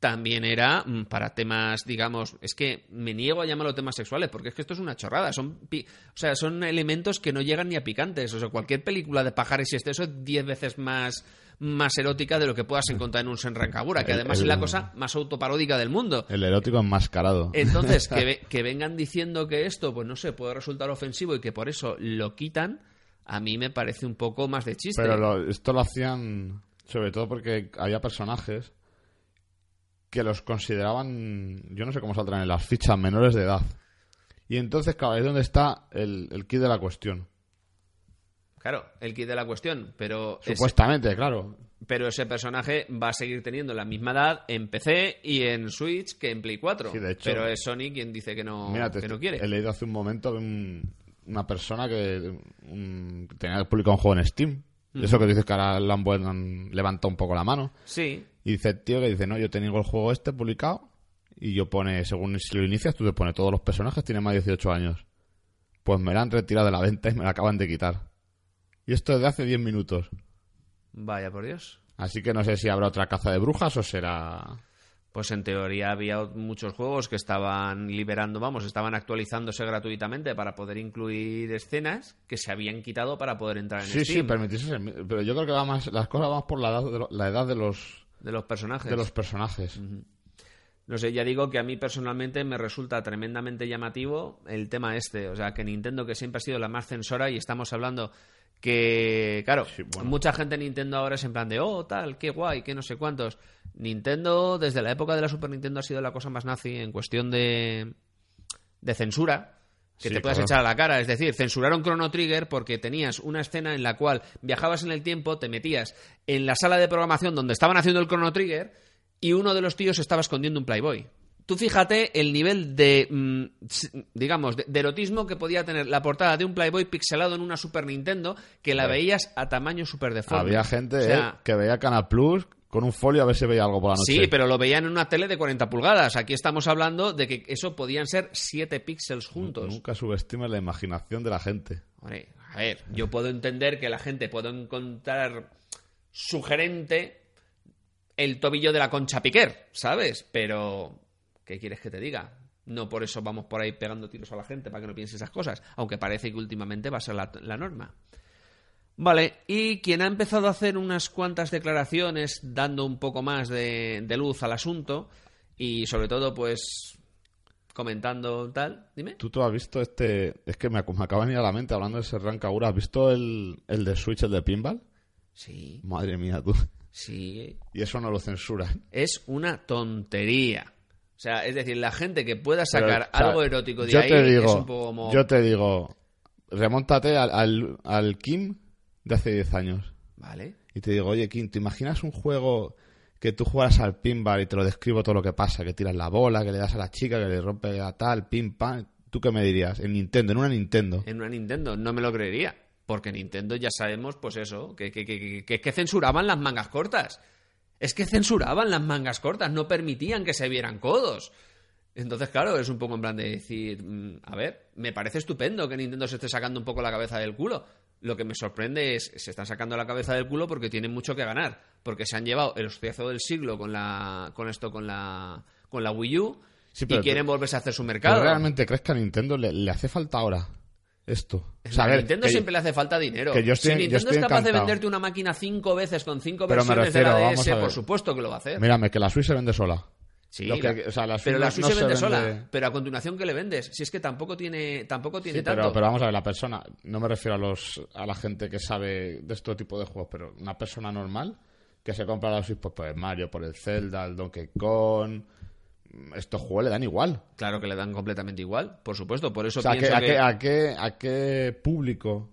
también era mm, para temas, digamos, es que me niego a llamarlo temas sexuales, porque es que esto es una chorrada, son pi- o sea, son elementos que no llegan ni a picantes, o sea, cualquier película de pajares y este eso es 10 veces más más erótica de lo que puedas encontrar en un Senran Kagura, que además el- es la cosa más autoparódica del mundo. El erótico enmascarado. Entonces, que, que vengan diciendo que esto, pues no sé, puede resultar ofensivo y que por eso lo quitan, a mí me parece un poco más de chiste. Pero lo- esto lo hacían sobre todo porque había personajes que los consideraban, yo no sé cómo saldrán en las fichas, menores de edad. Y entonces, claro, es donde está el, el kit de la cuestión. Claro, el kit de la cuestión, pero ese, Supuestamente, claro. pero ese personaje va a seguir teniendo la misma edad en PC y en Switch que en Play 4. Sí, de hecho. pero es Sony quien dice que no, Mira, te- que no quiere. he leído hace un momento un- una persona que un- tenía publicado un juego en Steam. Eso que dices que ahora le han, vuel- han levantado un poco la mano. Sí, Y dice el tío que dice, no, yo tengo el juego este publicado y yo pone, según si lo inicias, tú te pones todos los personajes, tienen más de 18 años. Pues me la han retirado de la venta y me la acaban de quitar. Y esto es de hace 10 minutos. vaya por Dios. Así que no sé si habrá otra caza de brujas o será... Pues en teoría había muchos juegos que estaban liberando, vamos, estaban actualizándose gratuitamente para poder incluir escenas que se habían quitado para poder entrar en Sí, sí, Steam permitirse... Pero yo creo que va más, las cosas van más por la edad de, lo- la edad de los, de los personajes. de los personajes. No sé, ya digo que a mí personalmente me resulta tremendamente llamativo el tema este. O sea, que Nintendo, que siempre ha sido la más censora, y estamos hablando que, claro, Sí, bueno. mucha gente en Nintendo ahora es en plan de, oh, tal, qué guay, qué no sé cuántos. Nintendo, desde la época de la Super Nintendo, ha sido la cosa más nazi en cuestión de, de censura. Que Sí, te puedas claro. echar a la cara. Es decir, censuraron Chrono Trigger porque tenías una escena en la cual viajabas en el tiempo, te metías en la sala de programación donde estaban haciendo el Chrono Trigger y uno de los tíos estaba escondiendo un Playboy. Tú fíjate el nivel de, mm, digamos, de, de erotismo que podía tener la portada de un Playboy pixelado en una Super Nintendo que la veías a tamaño super deforme. Había gente O eh, que veía Canal Plus con un folio a ver si veía algo por la noche. Sí, pero lo veían en una tele de 40 pulgadas. Aquí estamos hablando de que eso podían ser 7 píxeles juntos. Nunca subestimes la imaginación de la gente. Hombre, a ver, yo puedo entender que la gente pueda encontrar sugerente el tobillo de la concha piquer, ¿sabes? Pero, ¿qué quieres que te diga? No por eso vamos por ahí pegando tiros a la gente para que no piense esas cosas, aunque parece que últimamente va a ser la, la norma. Vale, y quien ha empezado a hacer unas cuantas declaraciones dando un poco más de, de luz al asunto y sobre todo pues comentando tal, dime. ¿Tú, tú has visto este...? Es que me, me acaba de venir a la mente hablando de Serran Kagura. ¿Has visto el, el de Switch, el de Pinball? Sí, Madre mía, tú. sí, Y eso no lo censuran. es una tontería. O sea, es decir, la gente que pueda Pero, sacar o sea, algo erótico de yo ahí te digo, es un poco como... Yo te digo, remóntate al, al, al Kim de hace 10 años. Vale. Y te digo, oye, Kim, ¿te imaginas un juego que tú juegas al pinball y te lo describo todo lo que pasa? Que tiras la bola, que le das a la chica, que le rompe a tal, pim, pam. ¿Tú qué me dirías? En Nintendo, en una Nintendo. En una Nintendo, no me lo creería. Porque Nintendo ya sabemos, pues eso, que, que, que, que, que censuraban las mangas cortas. Es que censuraban las mangas cortas, no permitían que se vieran codos. Entonces, claro, es un poco en plan de decir, mm, a ver, me parece estupendo que Nintendo se esté sacando un poco la cabeza del culo. Lo que me sorprende es, se están sacando la cabeza del culo porque tienen mucho que ganar. Porque se han llevado el hostiazo del siglo con la, con esto, con la, con la Wii U. Sí, y pero tú- quieren volverse a hacer su ¿Tú mercado. realmente crees que a Nintendo le, le hace falta ahora esto? O sea, a ver, Nintendo siempre le hace falta dinero. que yo estoy- si yo Nintendo estoy es capaz de venderte una máquina cinco veces con cinco Pero versiones de la DS, por supuesto que lo va a hacer. Mírame, que la Switch se vende sola. Sí, que- o sea, pero la no Switch se vende sola. Pero a continuación, ¿qué le vendes? Si es que tampoco tiene, tampoco tiene Sí, tanto. pero, pero vamos a ver, la persona, no me refiero a los a la gente que sabe de este tipo de juegos, pero una persona normal que se compra la Switch pues, por el Mario, por el Zelda, el Donkey Kong, estos juegos le dan igual. Claro que le dan completamente igual, por supuesto. Por eso O sea, pienso ¿a que... qué, a, qué, ¿a qué público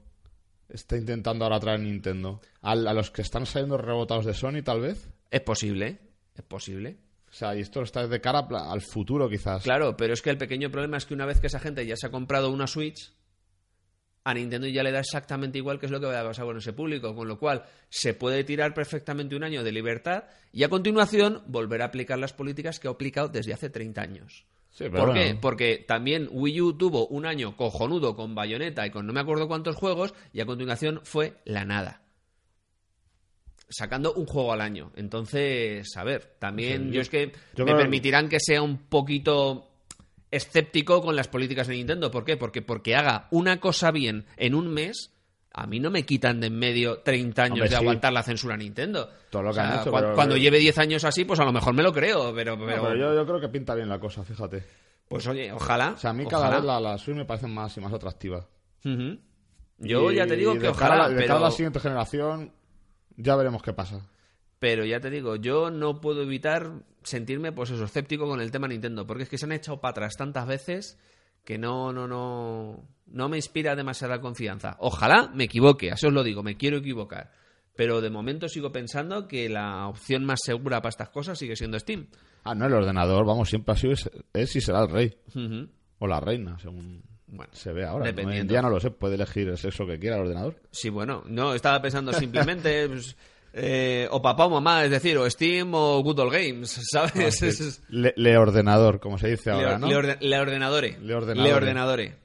está intentando ahora traer Nintendo? ¿Al- ¿A, los que están saliendo rebotados de Sony, tal vez? Es posible, es posible. O sea, y esto está de cara al futuro, quizás. Claro, pero es que el pequeño problema es que una vez que esa gente ya se ha comprado una Switch, a Nintendo ya le da exactamente igual qué es lo que va a pasar con ese público, con lo cual se puede tirar perfectamente un año de libertad y a continuación volver a aplicar las políticas que ha aplicado desde hace 30 años. Sí, pero ¿Por qué? Porque también Wii U tuvo un año cojonudo con Bayonetta y con no me acuerdo cuántos juegos y a continuación fue la nada. Sacando un juego al año. Entonces, a ver, también Sí, yo, yo- es que yo me creo- permitirán que sea un poquito escéptico con las políticas de Nintendo. ¿Por qué? Porque porque haga una cosa bien en un mes, a mí no me quitan de en medio 30 años Hombre, de sí. aguantar la censura a Nintendo. Todo lo O que han hecho, pero- cuando lleve 10 años así, pues a lo mejor me lo creo, pero... No, pero, pero yo, yo creo que pinta bien la cosa, fíjate. Pues oye, ojalá. O sea, a mí cada ojalá. vez la, la Switch me parece más y más atractiva. Ujú. Yo Y ya te digo que de ojalá, cara de pero, cara a la siguiente generación, ya veremos qué pasa. pero ya te digo, yo no puedo evitar sentirme, pues eso, escéptico con el tema Nintendo, porque es que se han echado para atrás tantas veces que no, no, no, no me inspira demasiada confianza. Ojalá me equivoque, eso os lo digo, me quiero equivocar. Pero de momento sigo pensando que la opción más segura para estas cosas sigue siendo Steam. Ah, no, el ordenador, vamos, siempre ha sido, es, y será el rey. O la reina, según Bueno, se ve ahora. ¿no? dependiendo. Ya no lo sé, puede elegir el sexo que quiera el ordenador. Sí, bueno, no, estaba pensando simplemente pues, eh, o papá o mamá, es decir, o Steam o Good Old Games, ¿sabes? Es- es- Le, le ordenador, como se dice le, ahora, ¿no? le orde- le ordenadore. Le ordenadore. Le ordenadore.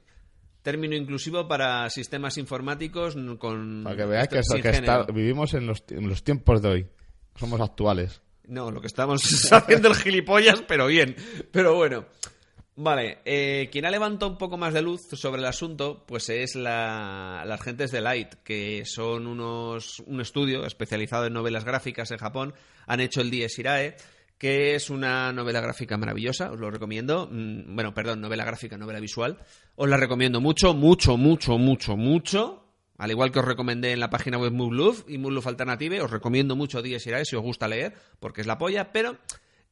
Término inclusivo para sistemas informáticos con... Para que veáis que, eso, que está- vivimos en los, en los tiempos de hoy. Somos actuales. No, lo que estamos es haciendo el gilipollas, pero bien. Pero bueno. Vale, eh, quien ha levantado un poco más de luz sobre el asunto, pues es la, las gentes de Light, que son unos, un estudio especializado en novelas gráficas en Japón. Han hecho el Dies Irae, que es una novela gráfica maravillosa, os lo recomiendo. Mm, Bueno, perdón, novela gráfica, novela visual. Os la recomiendo mucho, mucho, mucho, mucho, mucho. Al igual que os recomendé en la página web Movelove y Movelove Alternative, os recomiendo mucho Dies Irae si os gusta leer, porque es la polla, pero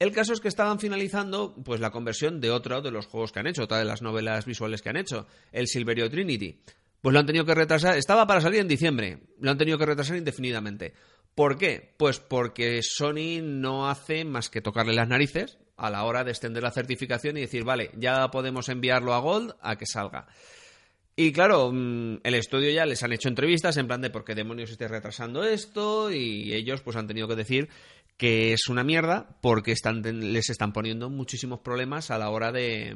el caso es que estaban finalizando pues la conversión de otro de los juegos que han hecho, otra de las novelas visuales que han hecho, el Silverio Trinity. Pues lo han tenido que retrasar, estaba para salir en diciembre, lo han tenido que retrasar indefinidamente. ¿Por qué? Pues porque Sony no hace más que tocarle las narices a la hora de extender la certificación y decir, vale, ya podemos enviarlo a Gold a que salga. Y claro, mm, el estudio ya les han hecho entrevistas en plan de por qué demonios esté retrasando esto y ellos pues han tenido que decir que es una mierda porque les están poniendo muchísimos problemas a la hora de,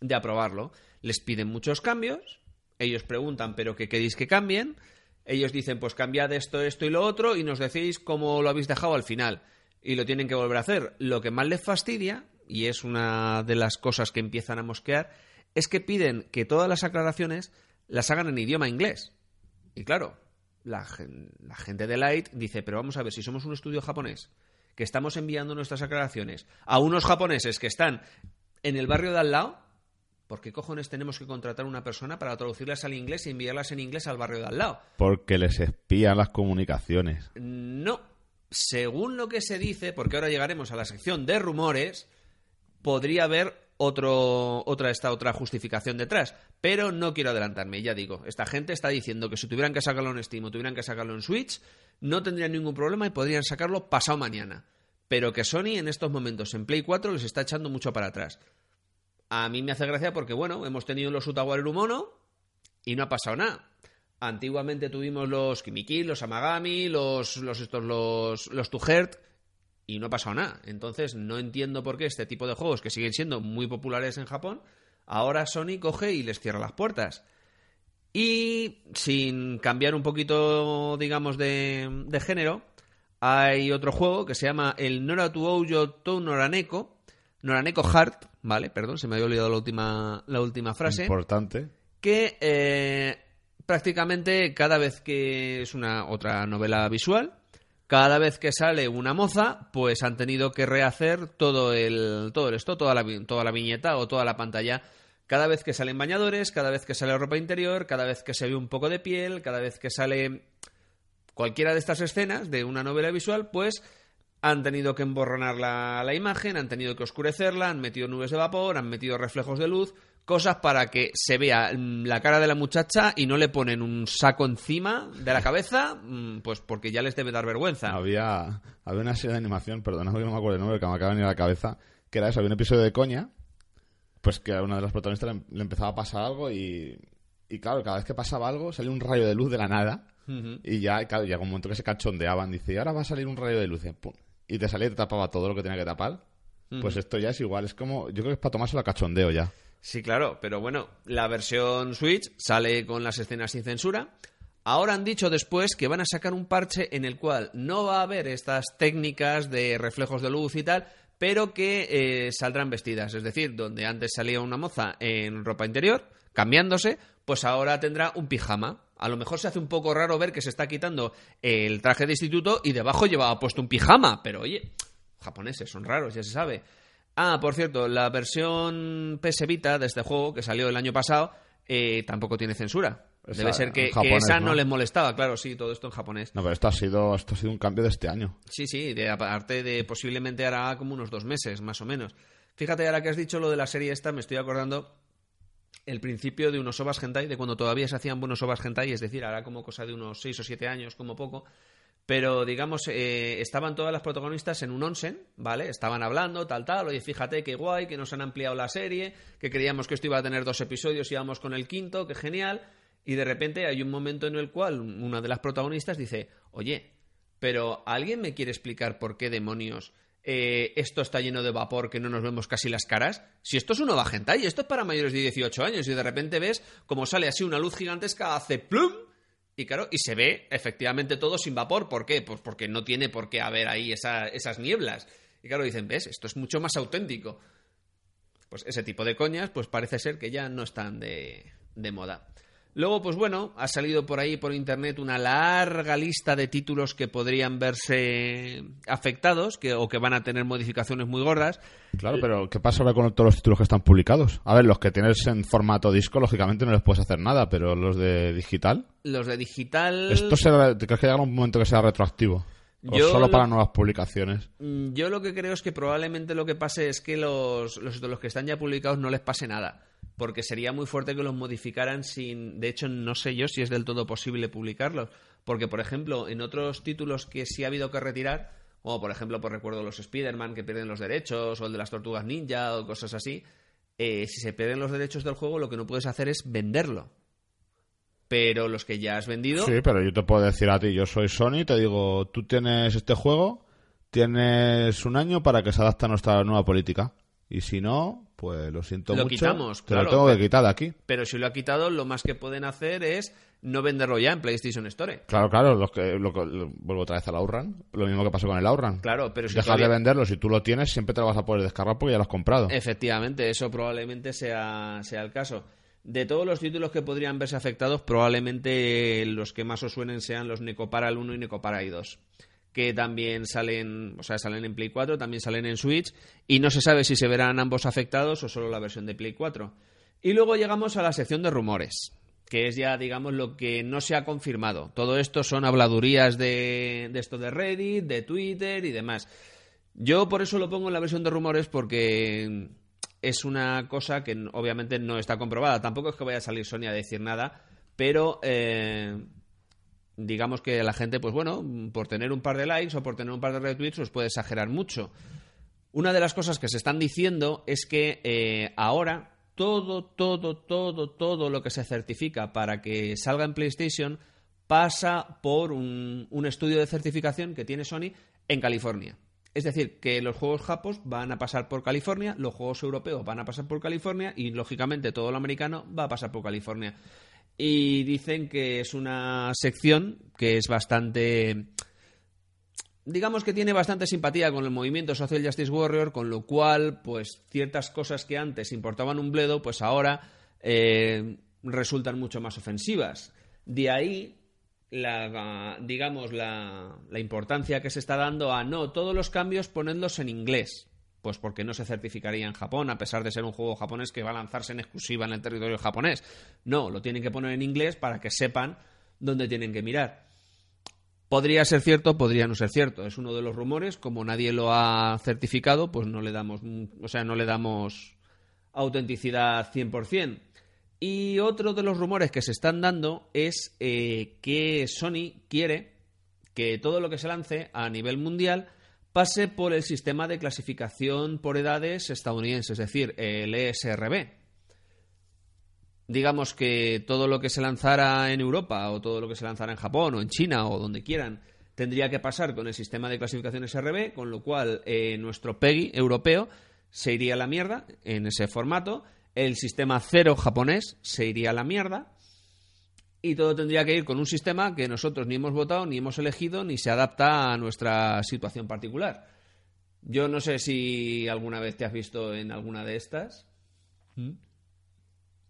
de aprobarlo. Les piden muchos cambios, ellos preguntan pero ¿qué queréis que cambien? Ellos dicen pues cambiad esto, esto y lo otro y nos decís cómo lo habéis dejado al final y lo tienen que volver a hacer. Lo que más les fastidia, y es una de las cosas que empiezan a mosquear, es que piden que todas las aclaraciones las hagan en idioma inglés. Y claro, la, la gente de Light dice, pero vamos a ver, si somos un estudio japonés, que estamos enviando nuestras aclaraciones a unos japoneses que están en el barrio de al lado, ¿por qué cojones tenemos que contratar una persona para traducirlas al inglés y enviarlas en inglés al barrio de al lado? Porque les espían las comunicaciones. No. Según lo que se dice, porque ahora llegaremos a la sección de rumores, podría haber otro, otra, esta otra justificación detrás. Pero no quiero adelantarme, ya digo. Esta gente está diciendo que si tuvieran que sacarlo en Steam o tuvieran que sacarlo en Switch, no tendrían ningún problema y podrían sacarlo pasado mañana. Pero que Sony en estos momentos en Play 4 les está echando mucho para atrás. A mí me hace gracia porque, bueno, hemos tenido los Utawareru Mono y no ha pasado nada. Antiguamente tuvimos los Kimiki, los Amagami, los, los, estos, los, los Two Heart, y no ha pasado nada. Entonces no entiendo por qué este tipo de juegos que siguen siendo muy populares en Japón, ahora Sony coge y les cierra las puertas. Y sin cambiar un poquito, digamos, de, de género, hay otro juego que se llama el Nora to Oujo to Noraneko, Noraneko Heart, ¿vale? Perdón, se me había olvidado la última, la última frase Importante. que eh, prácticamente cada vez que es una otra novela visual, cada vez que sale una moza, pues han tenido que rehacer todo el todo esto, toda la toda la viñeta o toda la pantalla. Cada vez que salen bañadores, cada vez que sale ropa interior, cada vez que se ve un poco de piel, cada vez que sale cualquiera de estas escenas de una novela visual, pues han tenido que emborronar la, la imagen, han tenido que oscurecerla, han metido nubes de vapor, han metido reflejos de luz, cosas para que se vea mm, la cara de la muchacha y no le ponen un saco encima de la cabeza, mm, pues porque ya les debe dar vergüenza. Había, había una serie de animación, perdona que no me acuerdo el nombre, que me acaba de venir a la cabeza, que era eso, había un episodio de coña, pues que a una de las protagonistas le, empezaba a pasar algo y, y claro, cada vez que pasaba algo salía un rayo de luz de la nada y ya, claro, llega un momento que se cachondeaban, dice, y ahora va a salir un rayo de luz, y, pum, y te salía y te tapaba todo lo que tenía que tapar. Pues esto ya es igual, es como, yo creo que es para tomarse la cachondeo ya. Sí, claro, pero bueno, la versión Switch sale con las escenas sin censura. Ahora han dicho después que van a sacar un parche en el cual no va a haber estas técnicas de reflejos de luz y tal, pero que eh, saldrán vestidas. Es decir, donde antes salía una moza en ropa interior, cambiándose, pues ahora tendrá un pijama. A lo mejor se hace un poco raro ver que se está quitando el traje de instituto y debajo llevaba puesto un pijama, pero oye, japoneses son raros, ya se sabe. Ah, por cierto, la versión PS Vita de este juego que salió el año pasado eh, tampoco tiene censura. Esa- Debe ser que, esa no ¿no? les molestaba, claro, sí, todo esto en japonés. No, pero esto ha sido, esto ha sido un cambio de este año. Sí, sí, de aparte de posiblemente hará como unos dos meses, más o menos. Fíjate, ahora que has dicho lo de la serie esta, me estoy acordando el principio de unos ovas hentai, de cuando todavía se hacían buenos ovas hentai, es decir, ahora como cosa de unos seis o siete años, como poco. Pero, digamos, eh, estaban todas las protagonistas en un onsen, ¿vale? Estaban hablando, tal, tal, oye, fíjate qué guay, que nos han ampliado la serie, que creíamos que esto iba a tener dos episodios y vamos con el quinto, qué genial. Y de repente hay un momento en el cual una de las protagonistas dice, oye, pero ¿alguien me quiere explicar por qué demonios eh, esto está lleno de vapor que no nos vemos casi las caras? Si esto es una bajenta y esto es para mayores de 18 años y de repente ves como sale así una luz gigantesca, hace plum y claro, y se ve efectivamente todo sin vapor. ¿Por qué? Pues porque no tiene por qué haber ahí esa- esas nieblas. Y claro, dicen, ves, esto es mucho más auténtico. Pues ese tipo de coñas, pues parece ser que ya no están de moda. Luego, pues bueno, ha salido por ahí por internet una larga lista de títulos que podrían verse afectados que, o que van a tener modificaciones muy gordas. Claro, pero ¿qué pasa ahora con todos los títulos que están publicados? A ver, los que tienes en formato disco, lógicamente no les puedes hacer nada, pero los de digital. Los de digital. ¿Esto será, ¿te crees que llegará un momento que sea retroactivo? ¿O Yo solo lo- para nuevas publicaciones? Mm, Yo lo que creo es que probablemente lo que pase es que los, los, los que están ya publicados no les pase nada. Porque sería muy fuerte que los modificaran sin. De hecho, no sé yo si es del todo posible publicarlos. Porque, por ejemplo, en otros títulos que sí ha habido que retirar, como por ejemplo, por recuerdo los Spider-Man que pierden los derechos, o el de las tortugas ninja, o cosas así, eh, si se pierden los derechos del juego, lo que no puedes hacer es venderlo. Pero los que ya has vendido. Sí, pero yo te puedo decir a ti, yo soy Sony, te digo, tú tienes este juego, tienes un año para que se adapte a nuestra nueva política. Y si no, pues lo siento Lo mucho. quitamos, te claro, lo tengo que quitar de aquí. Pero si lo ha quitado, lo más que pueden hacer es no venderlo ya en PlayStation Store. Claro, claro, los que, lo, que- lo- vuelvo otra vez al Outrun. Lo mismo que pasó con el Outrun. Claro, pero si todavía- de venderlo, si tú lo tienes, siempre te lo vas a poder descargar porque ya lo has comprado. Efectivamente, eso probablemente sea, sea el caso. De todos los títulos que podrían verse afectados, probablemente los que más os suenen sean los Necoparal 1 y Necoparal 2, que también salen, o sea, salen en Play 4, también salen en Switch, y no se sabe si se verán ambos afectados o solo la versión de Play 4. Y luego llegamos a la sección de rumores, que es ya, digamos, lo que no se ha confirmado. Todo esto son habladurías de, esto de Reddit, de Twitter y demás. Yo por eso lo pongo en la versión de rumores porque es una cosa que obviamente no está comprobada. Tampoco es que vaya a salir Sony a decir nada, pero eh, digamos que la gente, pues bueno, por tener un par de likes o por tener un par de retweets, pues puede exagerar mucho. Una de las cosas que se están diciendo es que eh, ahora todo, todo, todo, todo lo que se certifica para que salga en PlayStation pasa por un, un estudio de certificación que tiene Sony en California. Es decir, que los juegos japos van a pasar por California, los juegos europeos van a pasar por California y, lógicamente, todo lo americano va a pasar por California. Y dicen que es una sección que es bastante digamos que tiene bastante simpatía con el movimiento Social Justice Warrior, con lo cual, pues ciertas cosas que antes importaban un bledo, pues ahora eh, resultan mucho más ofensivas. De ahí, la, digamos, la, la importancia que se está dando a no, todos los cambios ponedlos en inglés. Pues porque no se certificaría en Japón, a pesar de ser un juego japonés que va a lanzarse en exclusiva en el territorio japonés. No, lo tienen que poner en inglés para que sepan dónde tienen que mirar. Podría ser cierto, podría no ser cierto. Es uno de los rumores. Como nadie lo ha certificado, pues no le damos, o sea, no le damos autenticidad 100%. Y otro de los rumores que se están dando es eh, que Sony quiere que todo lo que se lance a nivel mundial pase por el sistema de clasificación por edades estadounidense, es decir, el E ESRB digamos que todo lo que se lanzara en Europa o todo lo que se lanzara en Japón o en China o donde quieran tendría que pasar con el sistema de clasificación SRB, con lo cual eh, nuestro PEGI europeo se iría a la mierda en ese formato, el sistema cero japonés se iría a la mierda, y todo tendría que ir con un sistema que nosotros ni hemos votado, ni hemos elegido, ni se adapta a nuestra situación particular. Yo no sé si alguna vez te has visto en alguna de estas.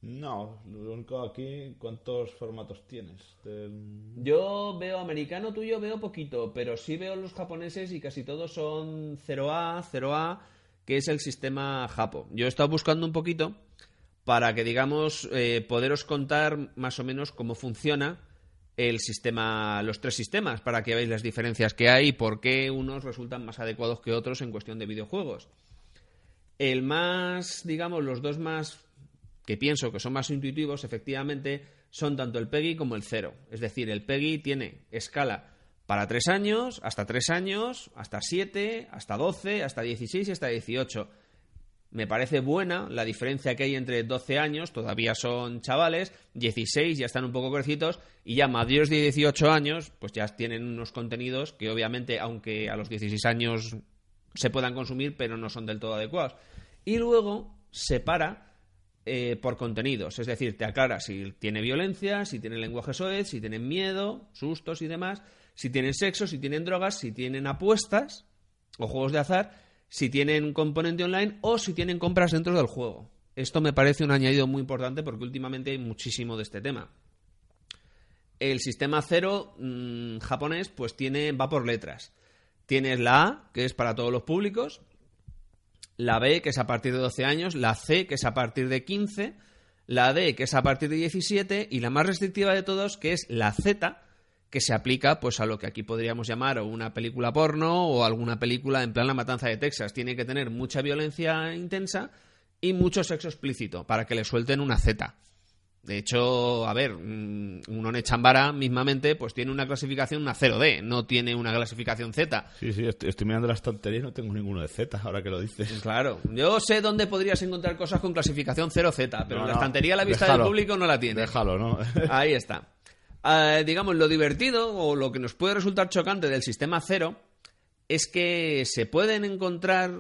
No, lo único aquí, ¿cuántos formatos tienes? Del- Yo veo americano tuyo, veo poquito, pero sí veo los japoneses y casi todos son 0A, 0A, que es el sistema Japo. Yo he estado buscando un poquito para que, digamos, eh, poderos contar más o menos cómo funciona el sistema, los tres sistemas, para que veáis las diferencias que hay y por qué unos resultan más adecuados que otros en cuestión de videojuegos. El más, digamos, los dos más que pienso que son más intuitivos, efectivamente, son tanto el PEGI como el cero. Es decir, el PEGI tiene escala para 3 años, hasta 3 años, hasta 7, hasta 12, hasta 16 y hasta 18. Me parece buena la diferencia que hay entre 12 años, todavía son chavales, 16 ya están un poco crecidos y ya mayores de 18 años, pues ya tienen unos contenidos que obviamente, aunque a los 16 años se puedan consumir, pero no son del todo adecuados. Y luego separa eh, por contenidos, es decir, te aclara si tiene violencia, si tiene lenguaje soez, si tienen miedo, sustos y demás, si tienen sexo, si tienen drogas, si tienen apuestas o juegos de azar, si tienen componente online o si tienen compras dentro del juego. Esto me parece un añadido muy importante porque últimamente hay muchísimo de este tema. El sistema cero mm, japonés pues tiene va por letras. Tienes la A, que es para todos los públicos, la B, que es a partir de 12 años, la C, que es a partir de 15, la D, que es a partir de 17, y la más restrictiva de todos, que es la Z, que se aplica pues a lo que aquí podríamos llamar una película porno o alguna película en plan La Matanza de Texas. Tiene que tener mucha violencia intensa y mucho sexo explícito para que le suelten una Z. De hecho, a ver, mm, un One Chambara mismamente pues tiene una clasificación, una 0D, no tiene una clasificación Z. Sí, sí, estoy, estoy mirando la estantería y no tengo ninguno de Z, ahora que lo dices. Claro, yo sé dónde podrías encontrar cosas con clasificación 0Z, pero No, la estantería a la vista déjalo. del público no la tiene. Déjalo, ¿no? Ahí está. Ah, digamos, lo divertido o lo que nos puede resultar chocante del sistema cero es que se pueden encontrar,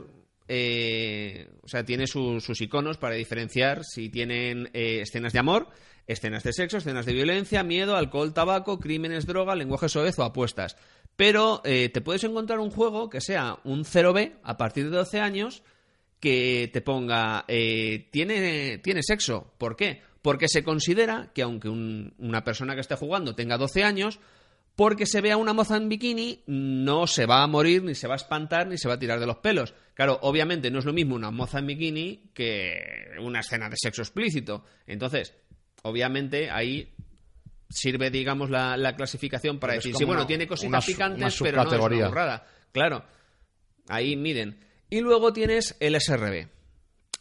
eh, o sea, tiene su- sus iconos para diferenciar si tienen eh, escenas de amor, escenas de sexo, escenas de violencia, miedo, alcohol, tabaco, crímenes, droga, lenguaje soez o apuestas. Pero eh, te puedes encontrar un juego que sea un 0B a partir de 12 años que te ponga eh, tiene, tiene sexo. ¿Por qué? Porque se considera que aunque un- una persona que esté jugando tenga 12 años, porque se vea una moza en bikini, no se va a morir, ni se va a espantar, ni se va a tirar de los pelos. Claro, obviamente no es lo mismo una moza en bikini que una escena de sexo explícito. Entonces, obviamente ahí sirve, digamos, la, la clasificación para Pero decir, sí, bueno, una- tiene cositas una picantes, una pero no es una burrada. Claro, ahí miden. Y luego tienes el SRB.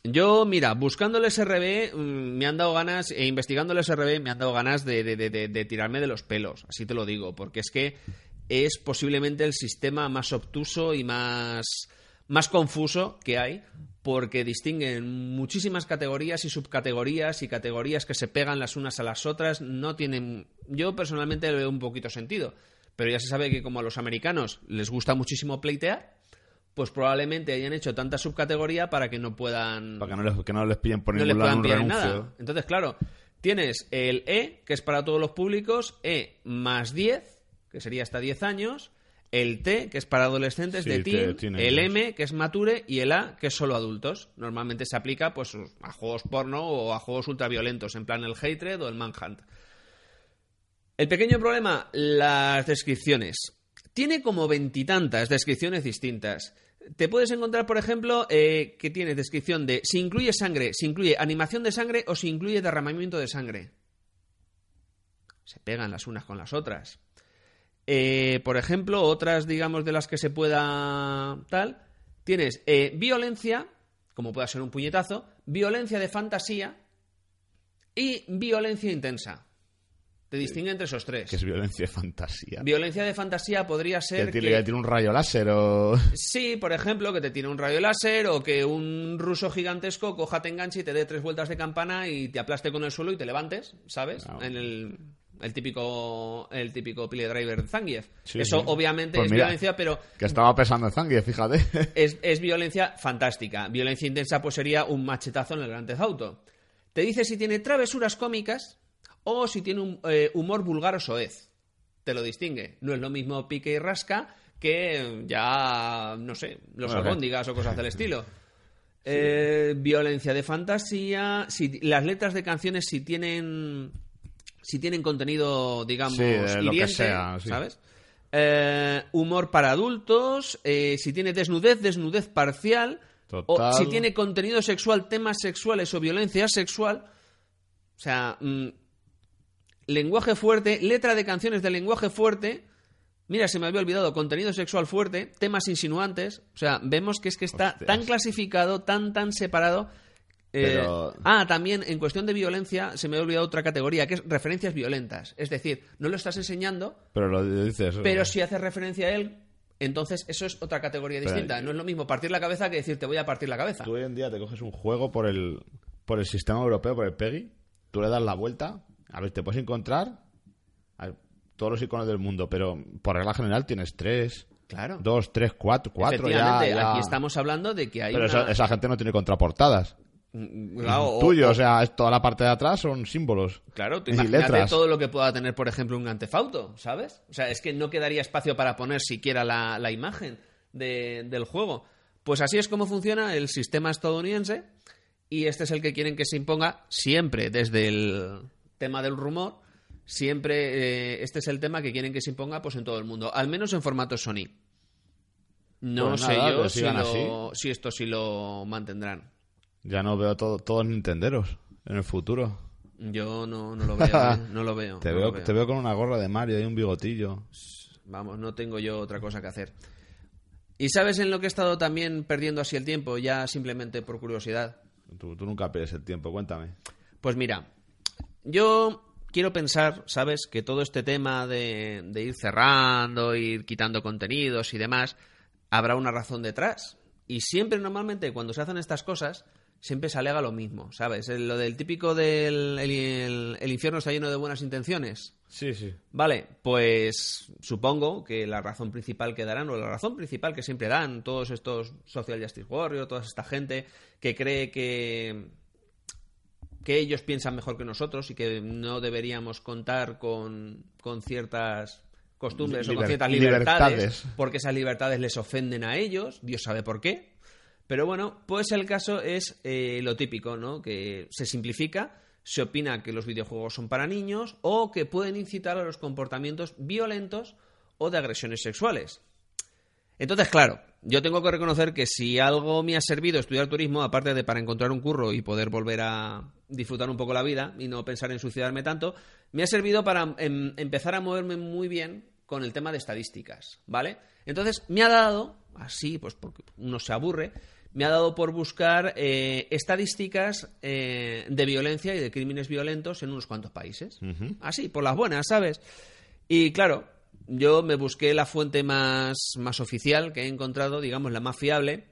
Yo, mira, buscando el SRB mm, me han dado ganas, e investigando el SRB me han dado ganas de, tirarme de los pelos, así te lo digo, porque es que es posiblemente el sistema más obtuso y más, más confuso que hay, porque distinguen muchísimas categorías y subcategorías y categorías que se pegan las unas a las otras, no tienen, yo personalmente le veo un poquito sentido, pero ya se sabe que como a los americanos les gusta muchísimo pleitear, pues probablemente hayan hecho tanta subcategoría para que no puedan Para que no les, que no les pillen por no les ningún lado puedan un pillar nada. Entonces, claro, tienes el E, que es para todos los públicos, E más 10, que sería hasta 10 años, el T, que es para adolescentes Sí, de te- teen, teenagers. el M, que es mature, y el A, que es solo adultos. Normalmente se aplica pues a juegos porno o a juegos ultraviolentos, en plan el Hatred o el Manhunt. El pequeño problema, las descripciones. Tiene como veintitantas descripciones distintas. Te puedes encontrar, por ejemplo, eh, que tiene descripción de si incluye sangre, si incluye animación de sangre o si incluye derramamiento de sangre. Se pegan las unas con las otras. Eh, por ejemplo, otras, digamos, de las que se pueda tal, tienes eh, violencia, como pueda ser un puñetazo, violencia de fantasía y violencia intensa. Te distingue entre esos tres. Que es violencia de fantasía. Violencia de fantasía podría ser tiene, que... que tiene un rayo láser o... Sí, por ejemplo, que te tire un rayo láser o que un ruso gigantesco coja, te enganche y te dé tres vueltas de campana y te aplaste con el suelo y te levantes, ¿sabes? Ah. En el... el típico el típico pile driver de Zangief. Sí, Eso sí. obviamente Pues es mira, violencia, pero Que estaba pesando en Zangief, fíjate. es, es violencia fantástica. Violencia intensa pues sería un machetazo en el Grand Theft Auto. Te dice si tiene travesuras cómicas o si tiene un eh, humor vulgar o soez. Te lo distingue. No es lo mismo pique y rasca que eh, ya, no sé, los Bueno, albóndigas o cosas del estilo. Eh, violencia de fantasía. Si, las letras de canciones si tienen si tienen contenido, digamos, Sí, lo que sea, sí. ¿sabes? Eh, humor para adultos, eh, si tiene desnudez, desnudez parcial, Total. o si tiene contenido sexual, temas sexuales o violencia sexual, o sea, mm, lenguaje fuerte, letra de canciones de lenguaje fuerte, mira, se me había olvidado, contenido sexual fuerte, temas insinuantes, o sea, vemos que es que está Hostias. tan clasificado, tan, tan separado. eh, Pero- Ah, también en cuestión de violencia se me ha olvidado otra categoría, que es referencias violentas. Es decir, no lo estás enseñando, Pero lo dices. pero si haces referencia a él, entonces eso es otra categoría Pero- distinta. No es lo mismo partir la cabeza que decir te voy a partir la cabeza. Tú hoy en día te coges un juego por el, por el sistema europeo, por el PEGI, tú le das la vuelta, a ver, te puedes encontrar a todos los iconos del mundo, pero por regla general tienes tres, Claro. dos, tres, cuatro, cuatro ya. Ya. aquí estamos hablando de que hay Pero una... esa, esa gente no tiene contraportadas. Mm, claro, o- Tuyo, o- o sea, es toda la parte de atrás son símbolos. Claro, tú imagínate letras. todo lo que pueda tener, por ejemplo, un antefauto, ¿sabes? O sea, es que no quedaría espacio para poner siquiera la, la imagen de- del juego. Pues así es como funciona el sistema estadounidense y este es el que quieren que se imponga siempre desde el tema del rumor. Siempre eh, este es el tema que quieren que se imponga pues en todo el mundo, al menos en formato Sony. No Pues sé nada, yo si, lo- si esto sí lo mantendrán. Ya no veo todo, todos nintenderos en el futuro. Yo no, no lo veo, ¿eh? no lo veo. Te no veo, lo te veo con una gorra de Mario y un bigotillo. Vamos, no tengo yo otra cosa que hacer. ¿Y sabes en lo que he estado también perdiendo así el tiempo, ya simplemente por curiosidad? Tú, tú nunca pierdes el tiempo, cuéntame. Pues mira, yo quiero pensar, ¿sabes? Que todo este tema de, de ir cerrando, ir quitando contenidos y demás, habrá una razón detrás. Y siempre, normalmente, cuando se hacen estas cosas, siempre se alega lo mismo, ¿sabes? Lo del típico del el- el- el infierno está lleno de buenas intenciones. Sí, sí. Vale, pues supongo que la razón principal que darán, o la razón principal que siempre dan todos estos Social Justice Warriors, toda esta gente que cree que, que ellos piensan mejor que nosotros y que no deberíamos contar con, con ciertas costumbres o con ciertas libertades, libertades. porque esas libertades les ofenden a ellos, Dios sabe por qué. Pero bueno, pues el caso es eh, lo típico, ¿no? Que se simplifica, se opina que los videojuegos son para niños o que pueden incitar a los comportamientos violentos o de agresiones sexuales. Entonces, claro, yo tengo que reconocer que si algo me ha servido estudiar turismo, aparte de para encontrar un curro y poder volver a disfrutar un poco la vida y no pensar en suicidarme tanto, me ha servido para em, empezar a moverme muy bien con el tema de estadísticas, ¿vale? Entonces, me ha dado, así, pues porque uno se aburre, me ha dado por buscar eh, estadísticas eh, de violencia y de crímenes violentos en unos cuantos países. Así, por las buenas, ¿sabes? Y claro, yo me busqué la fuente más, más oficial que he encontrado, digamos, la más fiable,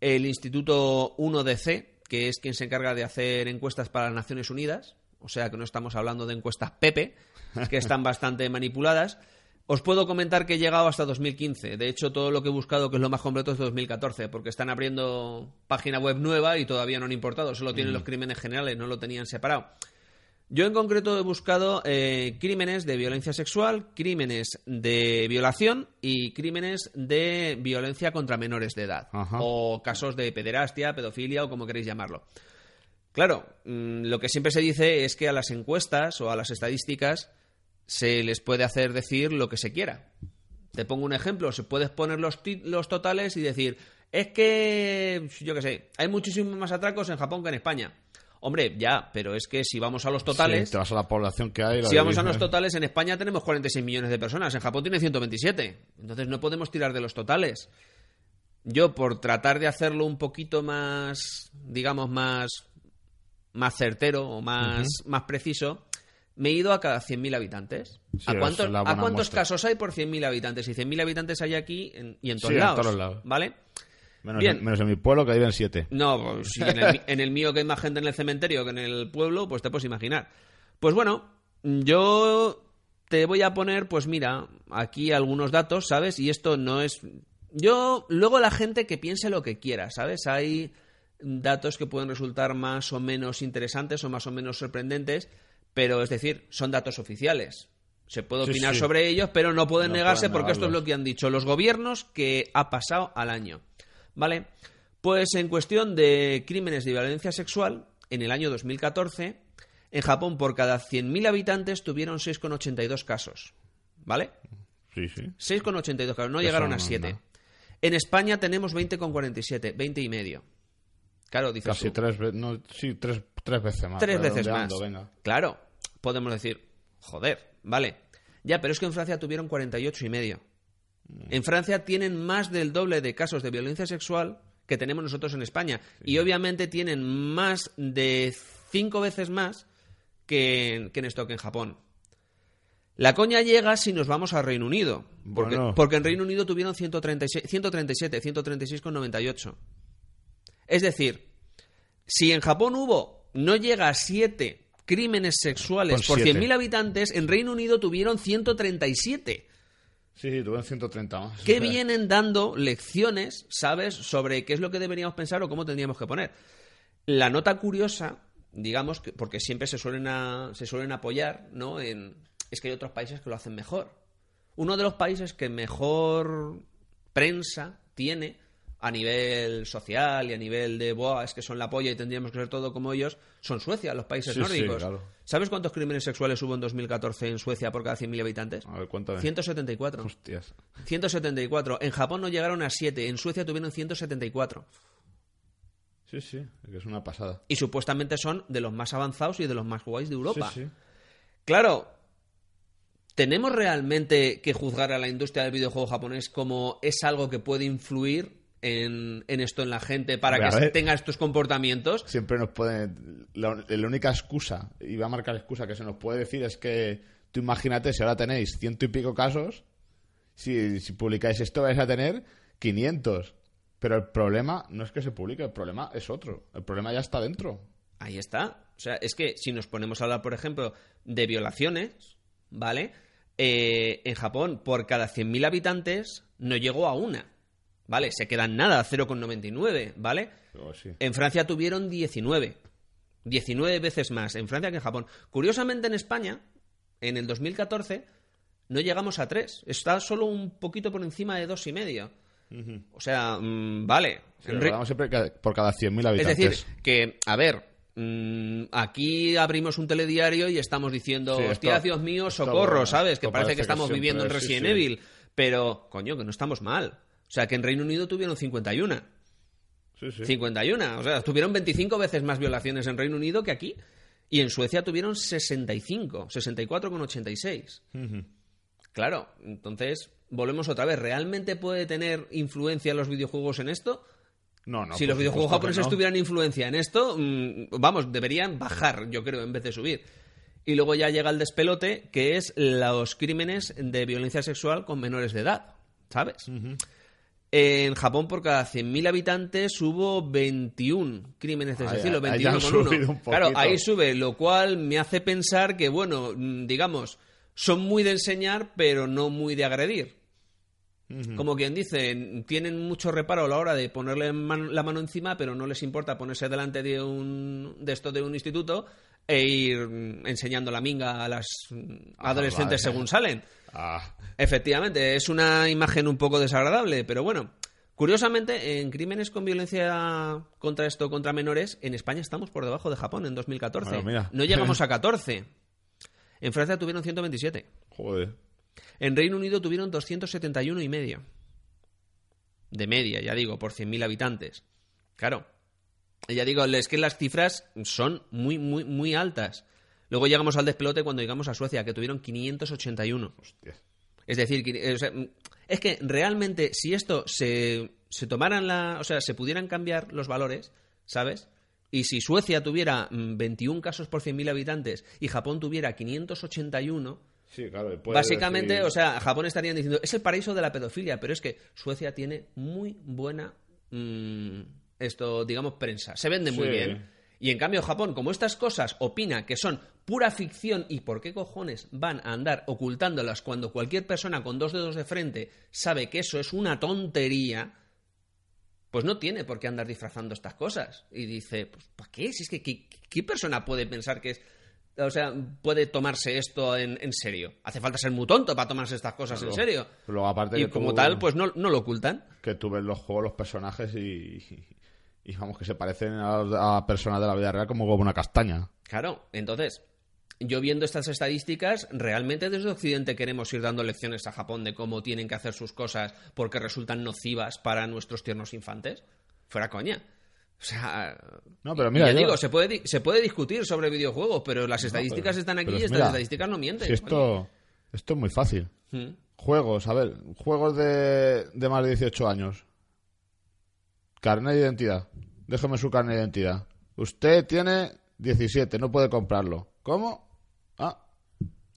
el Instituto 1DC, que es quien se encarga de hacer encuestas para las Naciones Unidas, o sea que no estamos hablando de encuestas Pepe, que están bastante manipuladas. Os puedo comentar que he llegado hasta 2015. De hecho, todo lo que he buscado, que es lo más completo, es de 2014, porque están abriendo página web nueva y todavía no han importado. Solo tienen los crímenes generales, no lo tenían separado. Yo en concreto he buscado eh, crímenes de violencia sexual, crímenes de violación y crímenes de violencia contra menores de edad. Ajá. O casos de pederastia, pedofilia o como queréis llamarlo. Claro, mm, lo que siempre se dice es que a las encuestas o a las estadísticas se les puede hacer decir lo que se quiera. Te pongo un ejemplo, se puedes poner los, los totales y decir, es que, yo qué sé, hay muchísimos más atracos en Japón que en España. Hombre, ya, pero es que si vamos a los totales, Sí, te vas a la población que hay. la si vamos a los totales, en España tenemos 46 millones de personas, en Japón tiene 127. Entonces no podemos tirar de los totales. Yo, por tratar de hacerlo un poquito más, digamos, más, más certero o más, más preciso, me he ido a cada 100.000 habitantes. Sí, ¿A cuántos, la ¿a buena cuántos muestra. casos hay por 100.000 habitantes? Y 100.000 habitantes hay aquí en- y en todos, Sí, en todos lados. ¿Vale? Menos, Bien. En, menos en mi pueblo que viven siete. No, pues, si en el, en el mío que hay más gente en el cementerio que en el pueblo, pues te puedes imaginar. Pues bueno, yo te voy a poner, pues mira, aquí algunos datos, ¿sabes? Y esto no es... Yo, luego la gente que piense lo que quiera, ¿sabes? Hay datos que pueden resultar más o menos interesantes o más o menos sorprendentes, pero es decir, son datos oficiales. Se puede opinar sí. sobre ellos, pero no pueden No negarse pueden porque esto es lo que han dicho los gobiernos que ha pasado al año. ¿Vale? Pues en cuestión de crímenes de violencia sexual, en el año 2014, en Japón por cada 100.000 habitantes tuvieron 6,82 casos. ¿Vale? Sí, sí. 6,82 casos, no Eso llegaron a es 7. nada. En España tenemos 20,47, 20 y medio. Claro, dices Casi tú, tres veces. No, sí, tres, tres veces más. tres veces más. Venga. Claro, podemos decir, joder, vale. Ya, pero es que en Francia tuvieron 48 y medio. En Francia tienen más del doble de casos de violencia sexual que tenemos nosotros en España. Y obviamente tienen más de cinco veces más que en, que en esto que en Japón. La coña llega si nos vamos a Reino Unido. Porque, Bueno. porque en Reino Unido tuvieron 136, 137, 136,98. Es decir, si en Japón hubo, no llega a 7 crímenes sexuales Pon por siete. 100.000 habitantes, en Reino Unido tuvieron 137. Sí, sí, tuvieron 130 más. que vienen dando lecciones, ¿sabes?, sobre qué es lo que deberíamos pensar o cómo tendríamos que poner. La nota curiosa, digamos, que, porque siempre se suelen, a- se suelen apoyar, ¿no? En, es que hay otros países que lo hacen mejor. Uno de los países que mejor prensa tiene a nivel social y a nivel de, Buah, es que son la polla y tendríamos que ser todo como ellos, son Suecia, los países Sí, sí, nórdicos. claro. ¿Sabes cuántos crímenes sexuales hubo en 2014 en Suecia por cada 100.000 habitantes? A ver, cuéntame. 174. Hostias. 174. En Japón no llegaron a 7. En Suecia tuvieron 174. Sí, sí, que es una pasada. Y supuestamente son de los más avanzados y de los más guays de Europa. Sí, sí. Claro, ¿tenemos realmente que juzgar a la industria del videojuego japonés como es algo que puede influir en, en esto en la gente para que ver. tenga estos comportamientos? Siempre nos puede. La, la única excusa, y va a marcar excusa que se nos puede decir es que tú imagínate si ahora tenéis ciento y pico casos, si, si publicáis esto vais a tener 500. Pero el problema no es que se publique, el problema es otro. El problema ya está dentro. Ahí está. O sea, es que si nos ponemos a hablar, por ejemplo, de violaciones, ¿vale? Eh, en Japón, por cada 100.000 habitantes, no llegó a una. ¿Vale? Se quedan nada, 0,99, ¿vale? Pero sí. En Francia tuvieron 19. 19 veces más en Francia que en Japón. Curiosamente, en España, en el 2014, no llegamos a 3. Está solo un poquito por encima de dos y medio. O sea, mm, vale. Sí, siempre por cada 100.000 es habitantes. decir, que, a ver, mm, aquí abrimos un telediario y estamos diciendo, Sí, esto- hostia, Dios mío, socorro, ¿sabes? Que esto parece parece que que estamos viviendo en es, Resident sí. Evil. Pero, coño, que no estamos mal. O sea, que en Reino Unido tuvieron 51. Sí, sí. 51. O sea, tuvieron 25 veces más violaciones en Reino Unido que aquí. Y en Suecia tuvieron 65, 64,86. Claro, entonces volvemos otra vez. ¿Realmente puede tener influencia los videojuegos en esto? No, no, si los videojuegos japoneses no. tuvieran influencia en esto, mm, vamos, deberían bajar, yo creo, en vez de subir. Y luego ya llega el despelote, que es los crímenes de violencia sexual con menores de edad, ¿sabes? En Japón, por cada 100.000 habitantes, hubo 21 crímenes de ese estilo, ahí 21 han con uno. Claro, ahí sube, lo cual me hace pensar que, bueno, digamos, son muy de enseñar, pero no muy de agredir. Como quien dice, tienen mucho reparo a la hora de ponerle man- la mano encima, pero no les importa ponerse delante de un de esto de un instituto e ir enseñando la minga a las Ah, adolescentes vale. según salen. Ah, Efectivamente, es una imagen un poco desagradable, pero bueno. Curiosamente, en crímenes con violencia contra esto, contra menores, en España estamos por debajo de Japón en 2014. Bueno, mira. No llegamos a 14. En Francia tuvieron 127. joder. En Reino Unido tuvieron 271 y medio. De media, ya digo, por 100.000 habitantes. Claro. Ya digo, es que las cifras son muy, muy, muy altas. Luego llegamos al despelote cuando llegamos a Suecia, que tuvieron 581. Hostia. Es decir, sea, es que realmente si esto se, se tomaran la... O sea, se pudieran cambiar los valores, ¿sabes? Y si Suecia tuviera mm, 21 casos por 100.000 habitantes y Japón tuviera 581, Sí, claro. puede básicamente, decir- o sea, Japón estarían diciendo, es el paraíso de la pedofilia, pero es que Suecia tiene muy buena, mm, esto, digamos, prensa. Se vende muy bien. Y en cambio Japón, como estas cosas opina que son pura ficción y por qué cojones van a andar ocultándolas cuando cualquier persona con dos dedos de frente sabe que eso es una tontería, pues no tiene por qué andar disfrazando estas cosas. Y dice, pues ¿para qué? Si es que ¿qué, qué persona puede pensar que es... O sea, puede tomarse esto en, en serio. Hace falta ser muy tonto para tomarse estas cosas en serio. Aparte Y como tú- tal, pues no, no lo ocultan. que tú ves los juegos, los personajes y, y vamos, que se parecen a, a personas de la vida real como como una castaña. Claro, entonces, yo viendo estas estadísticas, realmente desde Occidente queremos ir dando lecciones a Japón de cómo tienen que hacer sus cosas porque resultan nocivas para nuestros tiernos infantes. Fuera coña. O sea, No, pero mira, ya yo- digo, se puede, se puede discutir sobre videojuegos, pero las estadísticas pero- están aquí y es- estas mira, estadísticas no mienten. Si esto, esto es muy fácil. coño. Mm. Juegos, a ver, juegos de, de más de 18 años. Carnet de identidad. Déjeme su carnet de identidad. Usted tiene 17, no puede comprarlo. ¿Cómo? Ah,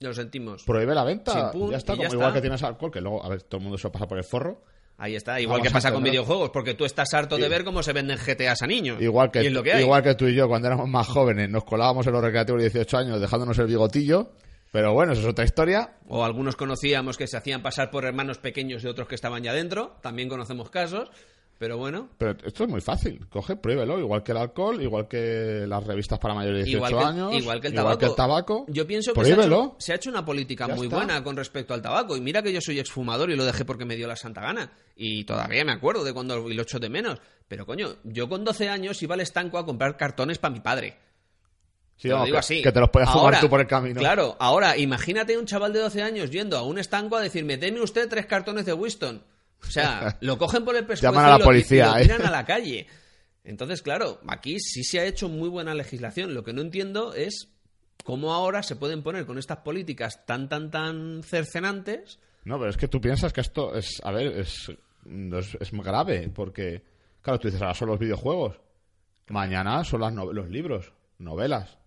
Lo sentimos. prohíbe la venta. Chimpún, ya está, ya como igual está. que tienes alcohol, que luego, a ver, todo el mundo se pasa por el forro. Ahí está, igual Vamos que pasa con videojuegos, porque tú estás harto de ver cómo se venden GTAs a niños. Igual que, y es lo que igual que tú y yo, cuando éramos más jóvenes, nos colábamos en los recreativos de 18 años dejándonos el bigotillo. Pero bueno, eso es otra historia. O algunos conocíamos que se hacían pasar por hermanos pequeños de otros que estaban ya dentro. También conocemos casos. Pero bueno, Pero esto es muy fácil. Coge, pruébelo. Igual que el alcohol, igual que las revistas para mayores de 18 igual que, años. igual que el tabaco. Igual que el tabaco. Yo pienso que se ha, hecho, se ha hecho una política Ya muy está. buena con respecto al tabaco. Y mira que yo soy exfumador y lo dejé porque me dio la santa gana. Y todavía me acuerdo de cuando lo echo de menos. Pero coño, yo con 12 años iba al estanco a comprar cartones para mi padre. Sí, Te lo digo que, así. que te los puedes fumar tú por el camino. Claro, ahora imagínate un chaval de 12 años yendo a un estanco a decirme, deme usted tres cartones de Winston. O sea, lo cogen por el pescuezo Llaman a la y lo- policía, y lo ¿eh? tiran a la calle. Entonces, claro, aquí sí se ha hecho muy buena legislación. Lo que no entiendo es cómo ahora se pueden poner con estas políticas tan, tan, tan cercenantes. No, pero es que tú piensas que esto es, a ver, es, es, es muy grave, porque, claro, tú dices, ahora son los videojuegos, mañana son las no- los libros, novelas.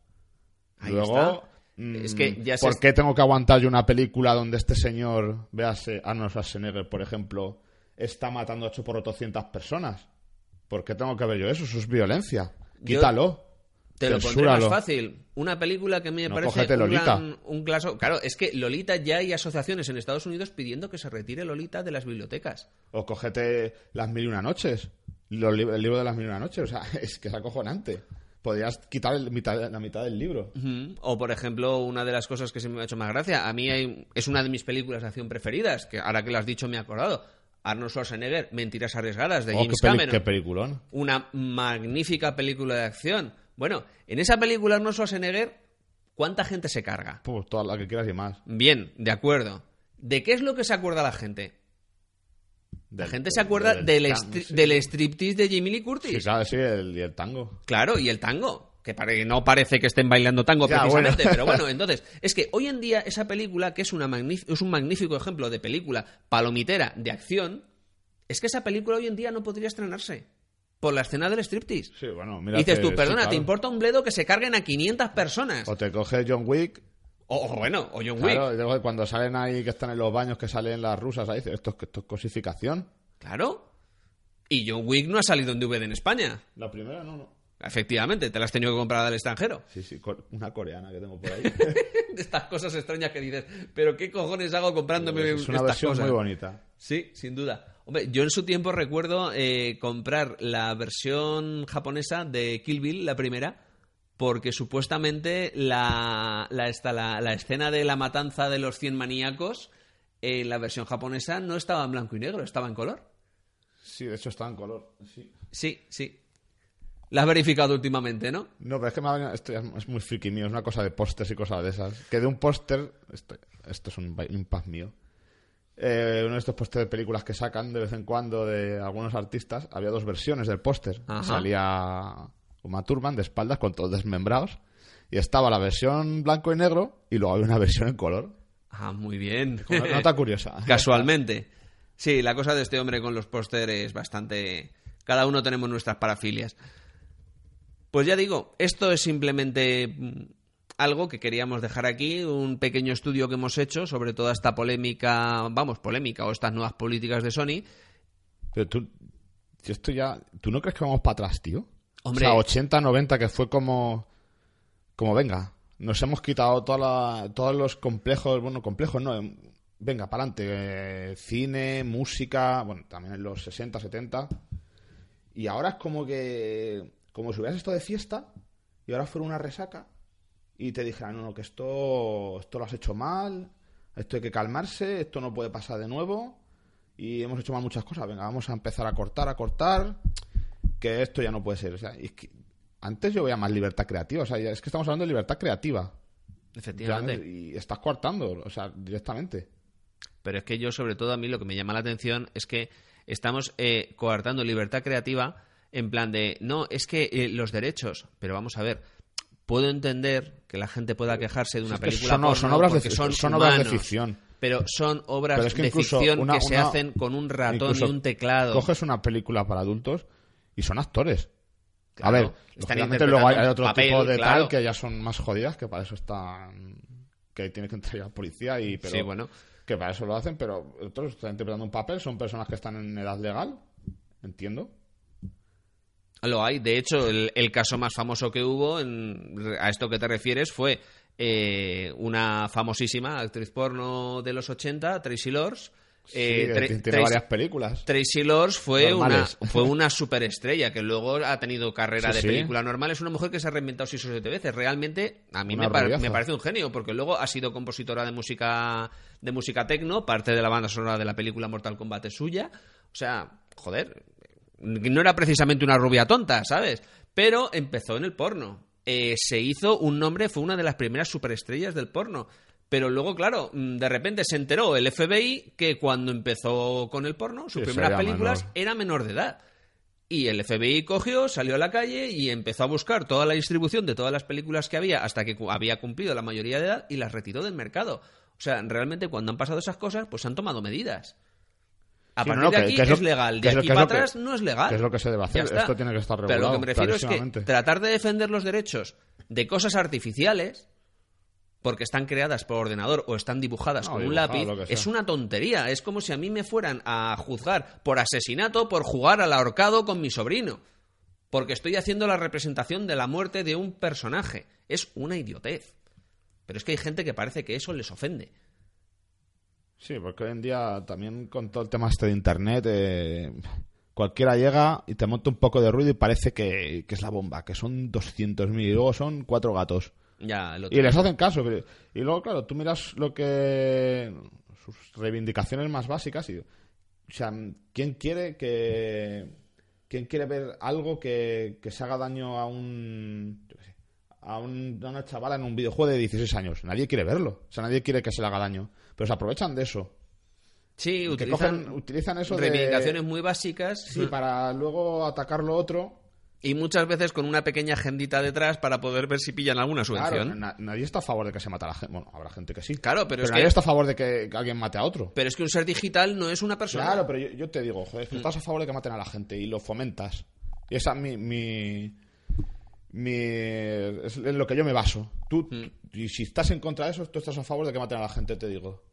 Ahí Luego, está. mm, Es que ya ¿por qué tengo que aguantar yo una película donde este señor, véase Arnold Schwarzenegger, por ejemplo, está matando a 8 por 800 personas? ¿Por qué tengo que ver yo eso? Eso es violencia. Yo- Quítalo. Te lo pondré más fácil. Una película que a mí me No, parece un, Lolita. gran- un caso. Claro, es que Lolita ya hay asociaciones en Estados Unidos pidiendo que se retire Lolita de las bibliotecas. O cógete Las Mil y Una Noches, los el libro de Las Mil y Una Noches. O sea, es que es acojonante. Podrías quitar el mitad- la mitad del libro. O, por ejemplo, una de las cosas que se me ha hecho más gracia, a mí hay- es una de mis películas de acción preferidas, que ahora que lo has dicho me he acordado. Arnold Schwarzenegger, Mentiras Arriesgadas, de Oh, James qué, Cameron. qué peliculón. Una magnífica película de acción. Bueno, en esa película Arnold Schwarzenegger, ¿cuánta gente se carga? Pues toda la que quieras y más. Bien, de acuerdo. ¿De qué es lo que se acuerda la gente? La gente se acuerda del del, sí. del striptease de Jimmy Lee Curtis. Sí, claro, sí, el, y el tango. Claro, y el tango. Que pare- no parece que estén bailando tango Ya, precisamente, bueno. pero bueno, entonces, es que hoy en día esa película, que es, una es un magnífico ejemplo de película palomitera de acción, es que esa película hoy en día no podría estrenarse por la escena del striptease. Sí, bueno, mira. Y dices tú, sí, perdona, claro. ¿te importa un bledo que se carguen a 500 personas? O te coge John Wick. O, o bueno, o John Wick. Claro, cuando salen ahí, que están en los baños, que salen las rusas, ahí dices, esto, es- esto es cosificación. Claro. Y John Wick no ha salido en DVD en España. La primera no, no. Efectivamente, te la has tenido que comprar al extranjero. Sí, sí, una coreana que tengo por ahí. De estas cosas extrañas que dices, pero ¿qué cojones hago comprándome es una estas versión cosas? muy bonita. Sí, sin duda. Hombre, yo en su tiempo recuerdo eh, comprar la versión japonesa de Kill Bill, la primera, porque supuestamente la, la, esta- la, la escena de la matanza de los 100 maníacos en la versión japonesa no estaba en blanco y negro, estaba en color. Sí, de hecho está en color. Sí. Sí, sí. La has verificado últimamente, ¿no? No, pero es que me ha venido- esto ya es muy friki mío, es una cosa de pósters y cosas de esas. Que de un póster, esto, esto es un impasse mío, eh, uno de estos pósters de películas que sacan de vez en cuando de algunos artistas, había dos versiones del póster. Salía Uma Thurman de espaldas con todos desmembrados y estaba la versión blanco y negro y luego había una versión en color. Ah, muy bien. Una nota curiosa. Casualmente. Sí, la cosa de este hombre con los pósteres es bastante... Cada uno tenemos nuestras parafilias. Pues ya digo, esto es simplemente mm, algo que queríamos dejar aquí, un pequeño estudio que hemos hecho sobre toda esta polémica, vamos, polémica o estas nuevas políticas de Sony. Pero tú, esto ya, ¿tú no crees que vamos para atrás, tío? Hombre. O sea, 80, 90, que fue como. Como venga. Nos hemos quitado toda la- todos los complejos. Bueno, complejos no. em, Venga, para adelante. cine, música. Bueno, también en los 60, 70. Y ahora es como que. Como si hubieras estado de fiesta. Y ahora fuera una resaca. Y te dijeran, no, no, que esto, esto lo has hecho mal. Esto hay que calmarse. Esto no puede pasar de nuevo. Y hemos hecho mal muchas cosas. Venga, vamos a empezar a cortar, a cortar que esto ya no puede ser. O sea, es que antes yo veía más libertad creativa. O sea, es que estamos hablando de libertad creativa. Efectivamente. Y estás coartando, o sea, directamente. Pero es que yo, sobre todo, a mí lo que me llama la atención es que estamos eh, coartando libertad creativa en plan de, no, es que eh, los derechos, pero vamos a ver, puedo entender que la gente pueda quejarse de una Es que película son, porno son obras, de, son, obras ficción. Pero son obras Pero es que de ficción una- que se una- hacen con un ratón y un teclado. Coges una película para adultos y son actores. Claro, a ver, lógicamente luego hay, hay otro tipo de claro. tal que ya son más jodidas, que para eso están. que tiene que entrar ya la policía y. Pero, Sí, bueno. Que para eso lo hacen, pero otros están interpretando un papel, son personas que están en edad legal. Entiendo. Lo hay. De hecho, el, el caso más famoso que hubo, en- a esto que te refieres, fue eh, una famosísima actriz porno de los 80, Tracy Lords. Sí, Eh, Tra- tiene Tracy- varias películas. Tracy Lords fue una, fue una superestrella que luego ha tenido carrera Sí, de sí. película normal. Es una mujer que se ha reinventado seis o siete veces. Realmente, a mí me, par- me parece un genio, porque luego ha sido compositora de música de música tecno, parte de la banda sonora de la película Mortal Kombat es suya. O sea, joder, no era precisamente una rubia tonta, ¿sabes? Pero empezó en el porno. Eh, se hizo un nombre, fue una de las primeras superestrellas del porno. Pero luego, claro, mm, de repente se enteró el FBI que cuando empezó con el porno, sus Sí, primeras películas menor. era menor de edad. Y el FBI cogió, salió a la calle y empezó a buscar toda la distribución de todas las películas que había hasta que había cumplido la mayoría de edad y las retiró del mercado. O sea, realmente cuando han pasado esas cosas, pues han tomado medidas. A Sí, partir no, de aquí que es, legal, de es aquí para que- atrás no es legal. que es lo que se debe hacer. Esto tiene que estar Pero lo regulado, que me refiero es que tratar de defender los derechos de cosas artificiales porque están creadas por ordenador o están dibujadas No, con un lápiz, es una tontería. Es como si a mí me fueran a juzgar por asesinato por jugar al ahorcado con mi sobrino. Porque estoy haciendo la representación de la muerte de un personaje. Es una idiotez. Pero es que hay gente que parece que eso les ofende. Sí, porque hoy en día también con todo el tema este de internet, eh, cualquiera llega y te monta un poco de ruido y parece que, que es la bomba, que son 200.000 y luego son cuatro gatos. Ya, el otro Y les hacen caso. pero- Y luego, claro, tú miras lo que. sus reivindicaciones más básicas y. O sea, ¿quién quiere que. ¿Quién quiere ver algo que, que se haga daño a un. yo qué sé, a, un- a una chavala en un videojuego de 16 años? Nadie quiere verlo. O sea, nadie quiere que se le haga daño. Pero se aprovechan de eso. Sí, utilizan, cogen- utilizan eso de- reivindicaciones muy básicas Sí, para luego atacar lo otro. y muchas veces con una pequeña agendita detrás para poder ver si pillan alguna Claro, subvención. na- nadie está a favor de que se mate a la gente. Bueno, habrá gente que sí. Claro, pero es nadie que- está a favor de que alguien mate a otro. Pero es que un ser digital no es una persona. Claro, pero yo, yo te digo, joder, tú estás a favor de que maten a la gente y lo fomentas. Y esa es mi. mi, mi- es en lo que yo me baso. Tú, y si estás en contra de eso, tú estás a favor de que maten a la gente, te digo.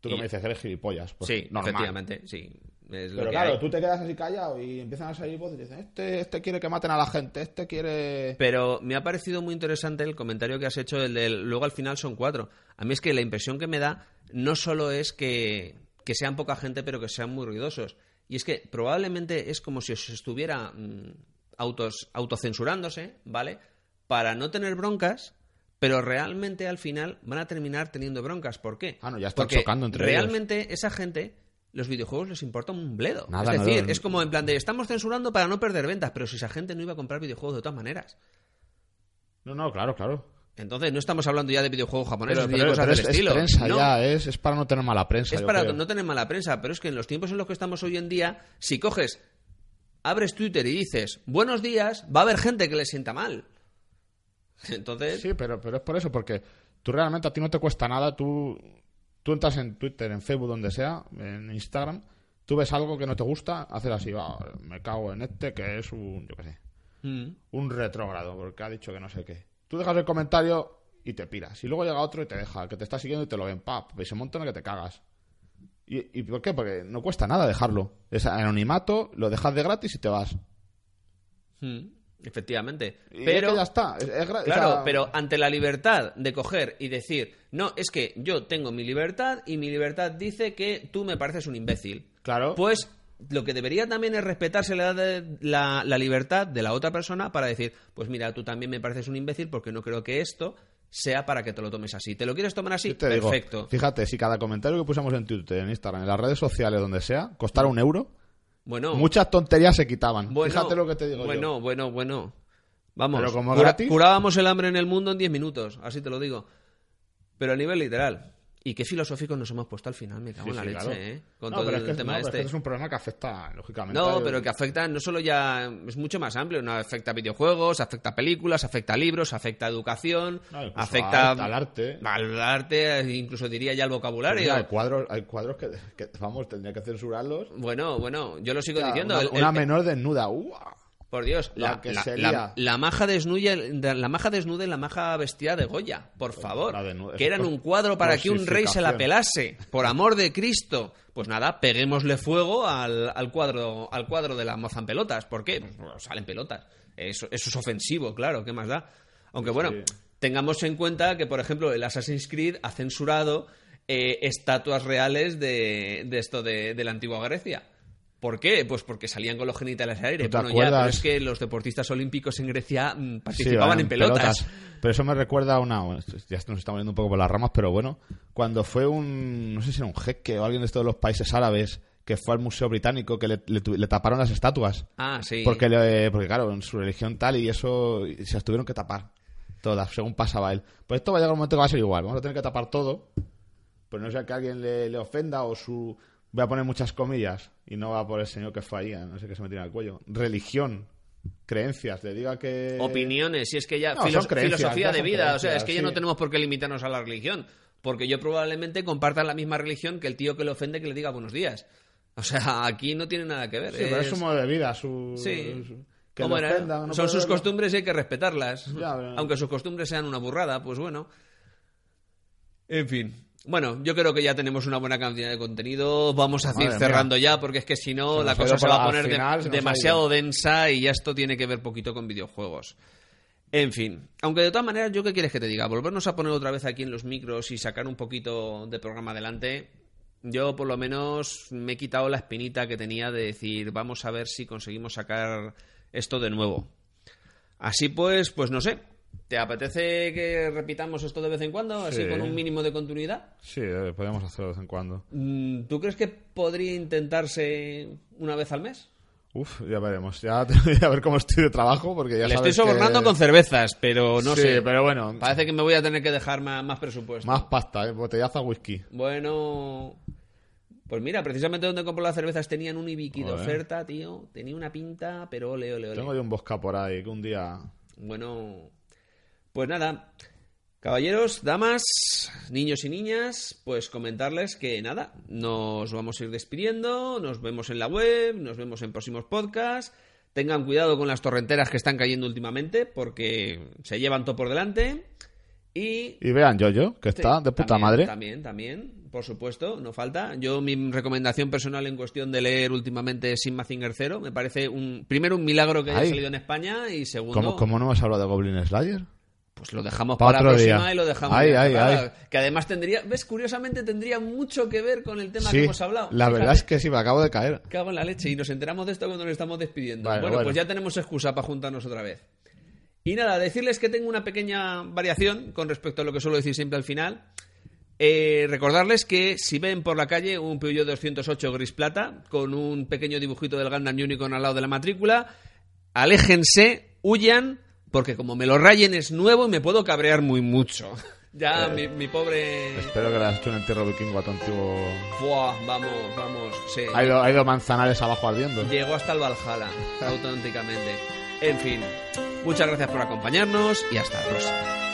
Tú que Y- me dices, eres gilipollas. Pues sí, normal. efectivamente, sí. Es lo Pero que claro, hay. tú te quedas así callado y empiezan a salir voces y dicen, este, este quiere que maten a la gente, este quiere... Pero me ha parecido muy interesante el comentario que has hecho, el del luego al final son cuatro. A mí es que la impresión que me da no solo es que, que sean poca gente, pero que sean muy ruidosos. Y es que probablemente es como si os estuviera mm, autos, autocensurándose, ¿vale? Para no tener broncas, pero realmente al final van a terminar teniendo broncas. ¿Por qué? Ah, no, ya están Porque chocando entre ellos. realmente esa gente los videojuegos les importa un bledo. Nada, es decir, es como en plan de estamos censurando para no perder ventas, pero si esa gente no iba a comprar videojuegos de todas maneras. No, no, claro, claro. Entonces no estamos hablando ya de videojuegos japoneses ni de cosas del es, es estilo. prensa No, ya, es, es para no tener mala prensa. es para creo. no tener mala prensa, pero es que en los tiempos en los que estamos hoy en día, si coges, abres Twitter y dices buenos días, va a haber gente que le sienta mal. Entonces, Sí, pero, pero es por eso, porque tú realmente a ti no te cuesta nada, tú, tú entras en Twitter, en Facebook, donde sea, en Instagram, tú ves algo que no te gusta, haces así, va, me cago en este que es un, yo qué sé, mm, un retrógrado, porque ha dicho que no sé qué. Tú dejas el comentario y te piras. Y luego llega otro y te deja, el que te está siguiendo y te lo ven, pap, y se monta en el que te cagas. ¿Y, ¿Y por qué? Porque no cuesta nada dejarlo. Es anonimato, lo dejas de gratis y te vas. mm. Efectivamente. Y es pero que ya está. es- es gra- o Claro, sea, pero ante la libertad de coger y decir, no, es que yo tengo mi libertad y mi libertad dice que tú me pareces un imbécil. Claro. Pues lo que debería también es respetarse la, de- la, la libertad de la otra persona para decir, pues mira, tú también me pareces un imbécil porque no creo que esto sea para que te lo tomes así. ¿Te lo quieres tomar así? Te digo, Perfecto. fíjate, si cada comentario que pusiéramos en Twitter, en Instagram, en las redes sociales, donde sea, costara un euro, Bueno, muchas tonterías se quitaban. bueno, fíjate lo que te digo Bueno, yo. bueno, bueno. Vamos, Pero como cura- gratis. curábamos el hambre en el mundo en 10 minutos, así te lo digo. Pero a nivel literal. Y qué filosóficos nos hemos puesto al final, me cago Sí, en la sí, leche, claro. ¿eh? Con No, todo pero el es que, tema no, este. es un problema que afecta, lógicamente. No, pero que afecta no solo ya. Es mucho más amplio. No afecta a videojuegos, afecta a películas, afecta a libros, afecta a educación, No, afecta al- al arte. Al arte, incluso diría ya al vocabulario. Mira, hay cuadros, hay cuadros que, que, vamos, tendría que censurarlos. Bueno, bueno, yo lo sigo Ya, diciendo. Una, el- el- menor desnuda. ¡Uah! Por Dios, La maja desnuda, la maja desnuda y la maja vestida de Goya, por favor. la desnuda- que eran un cuadro para que un rey se la pelase, por amor de Cristo. Pues nada, peguémosle fuego al, al cuadro al cuadro de la moza en pelotas. ¿Por qué? Pues, bueno, salen pelotas. Eso, eso es ofensivo, claro, ¿qué más da? Aunque bueno, tengamos en cuenta que, por ejemplo, el Assassin's Creed ha censurado eh, estatuas reales de, de esto de, de la antigua Grecia. ¿Por qué? Pues porque salían con los genitales al aire. ¿Tú te Bueno, ya, pero acuerdas? es que los deportistas olímpicos en Grecia mm, Sí, participaban en pelotas. Pero eso me recuerda a una. ya nos estamos yendo un poco por las ramas, pero bueno. Cuando fue un. No sé si era un jeque o alguien de estos los países árabes que fue al Museo Británico que le, le tu- le taparon las estatuas. Ah, sí. Porque, le- porque, claro, en su religión tal y eso y se las tuvieron que tapar. Todas, según pasaba él. Pues esto va a llegar un momento que va a ser igual. Vamos a tener que tapar todo. Pues no sea que alguien le, le ofenda o su. Voy a poner muchas comillas y no va por el señor que ahí, no sé qué se me tira al cuello. Religión, creencias, le diga que. Opiniones, si es que ya. No, filos- filosofía de vida. O sea, es que ya no tenemos por qué limitarnos a la religión. Porque yo probablemente comparta la misma religión que el tío que le ofende que le diga buenos días. O sea, aquí no tiene nada que ver. Sí, pero es es- su modo de vida, su. Sí. su- que ¿Cómo le era? ofenda, no Son sus verlo. costumbres y hay que respetarlas. Ya, Aunque sus costumbres sean una burrada, pues bueno. En fin. Bueno, yo creo que ya tenemos una buena cantidad de contenido. Vamos a ir cerrando ya, porque es que si no, la cosa se va a poner final demasiado densa y ya esto tiene que ver poquito con videojuegos. En fin, aunque de todas maneras, ¿yo qué quieres que te diga? Volvernos a poner otra vez aquí en los micros y sacar un poquito de programa adelante. Yo por lo menos me he quitado la espinita que tenía de decir, vamos a ver si conseguimos sacar esto de nuevo. Así pues, pues no sé. ¿Te apetece que repitamos esto de vez en cuando? Así Sí. con un mínimo de continuidad. Sí, eh, podemos hacerlo de vez en cuando. Mm, ¿Tú crees que podría intentarse una vez al mes? Uf, ya veremos. Ya voy a ver cómo estoy de trabajo, porque ya Le estoy sabes que- sobornando con cervezas, pero no Sí, sé. pero bueno, Parece que me voy a tener que dejar más, más presupuesto. más pasta, ¿eh? botellazo a whisky. Bueno, pues mira, precisamente donde compro las cervezas tenían un Ibiki de oferta, tío. Tenía una pinta, pero ole, ole, ole. Tengo yo un bosca por ahí que un día... Bueno, pues nada, caballeros, damas, niños y niñas, pues comentarles que nada, nos vamos a ir despidiendo, nos vemos en la web, nos vemos en próximos podcasts. Tengan cuidado con las torrenteras que están cayendo últimamente, porque se llevan todo por delante. Y Y vean Jojo, que está de puta también, madre. También, también, por supuesto, no falta. Yo, mi recomendación personal en cuestión de leer últimamente es Sin Mazinger Zero. Me parece, un primero, un milagro que haya Ay. salido en España y segundo, ¿Cómo, cómo no hemos hablado de Goblin Slayer? Pues lo dejamos Pa' para la otro próxima día. y lo dejamos. Ay, ya ay, cerrado. ay. Que además tendría, ves, curiosamente tendría mucho que ver con el tema sí, que hemos hablado. la Fíjate. verdad es que sí, me acabo de caer. Cago en la leche y nos enteramos de esto cuando nos estamos despidiendo. Vale, bueno, bueno. pues ya tenemos excusa para juntarnos otra vez. Y nada, decirles que tengo una pequeña variación con respecto a lo que suelo decir siempre al final. Eh, recordarles que si ven por la calle un Peugeot 208 gris plata con un pequeño dibujito del Gundam Unicorn al lado de la matrícula, aléjense, huyan, porque como me lo rayen es nuevo y me puedo cabrear muy mucho. Ya, mi, mi pobre... Espero que le has hecho un entierro vikingo a tu antiguo... Buah, vamos, vamos. sí. Ha ido, ha ido manzanares abajo ardiendo. Llegó hasta el Valhalla, auténticamente. En fin, muchas gracias por acompañarnos y hasta la próxima.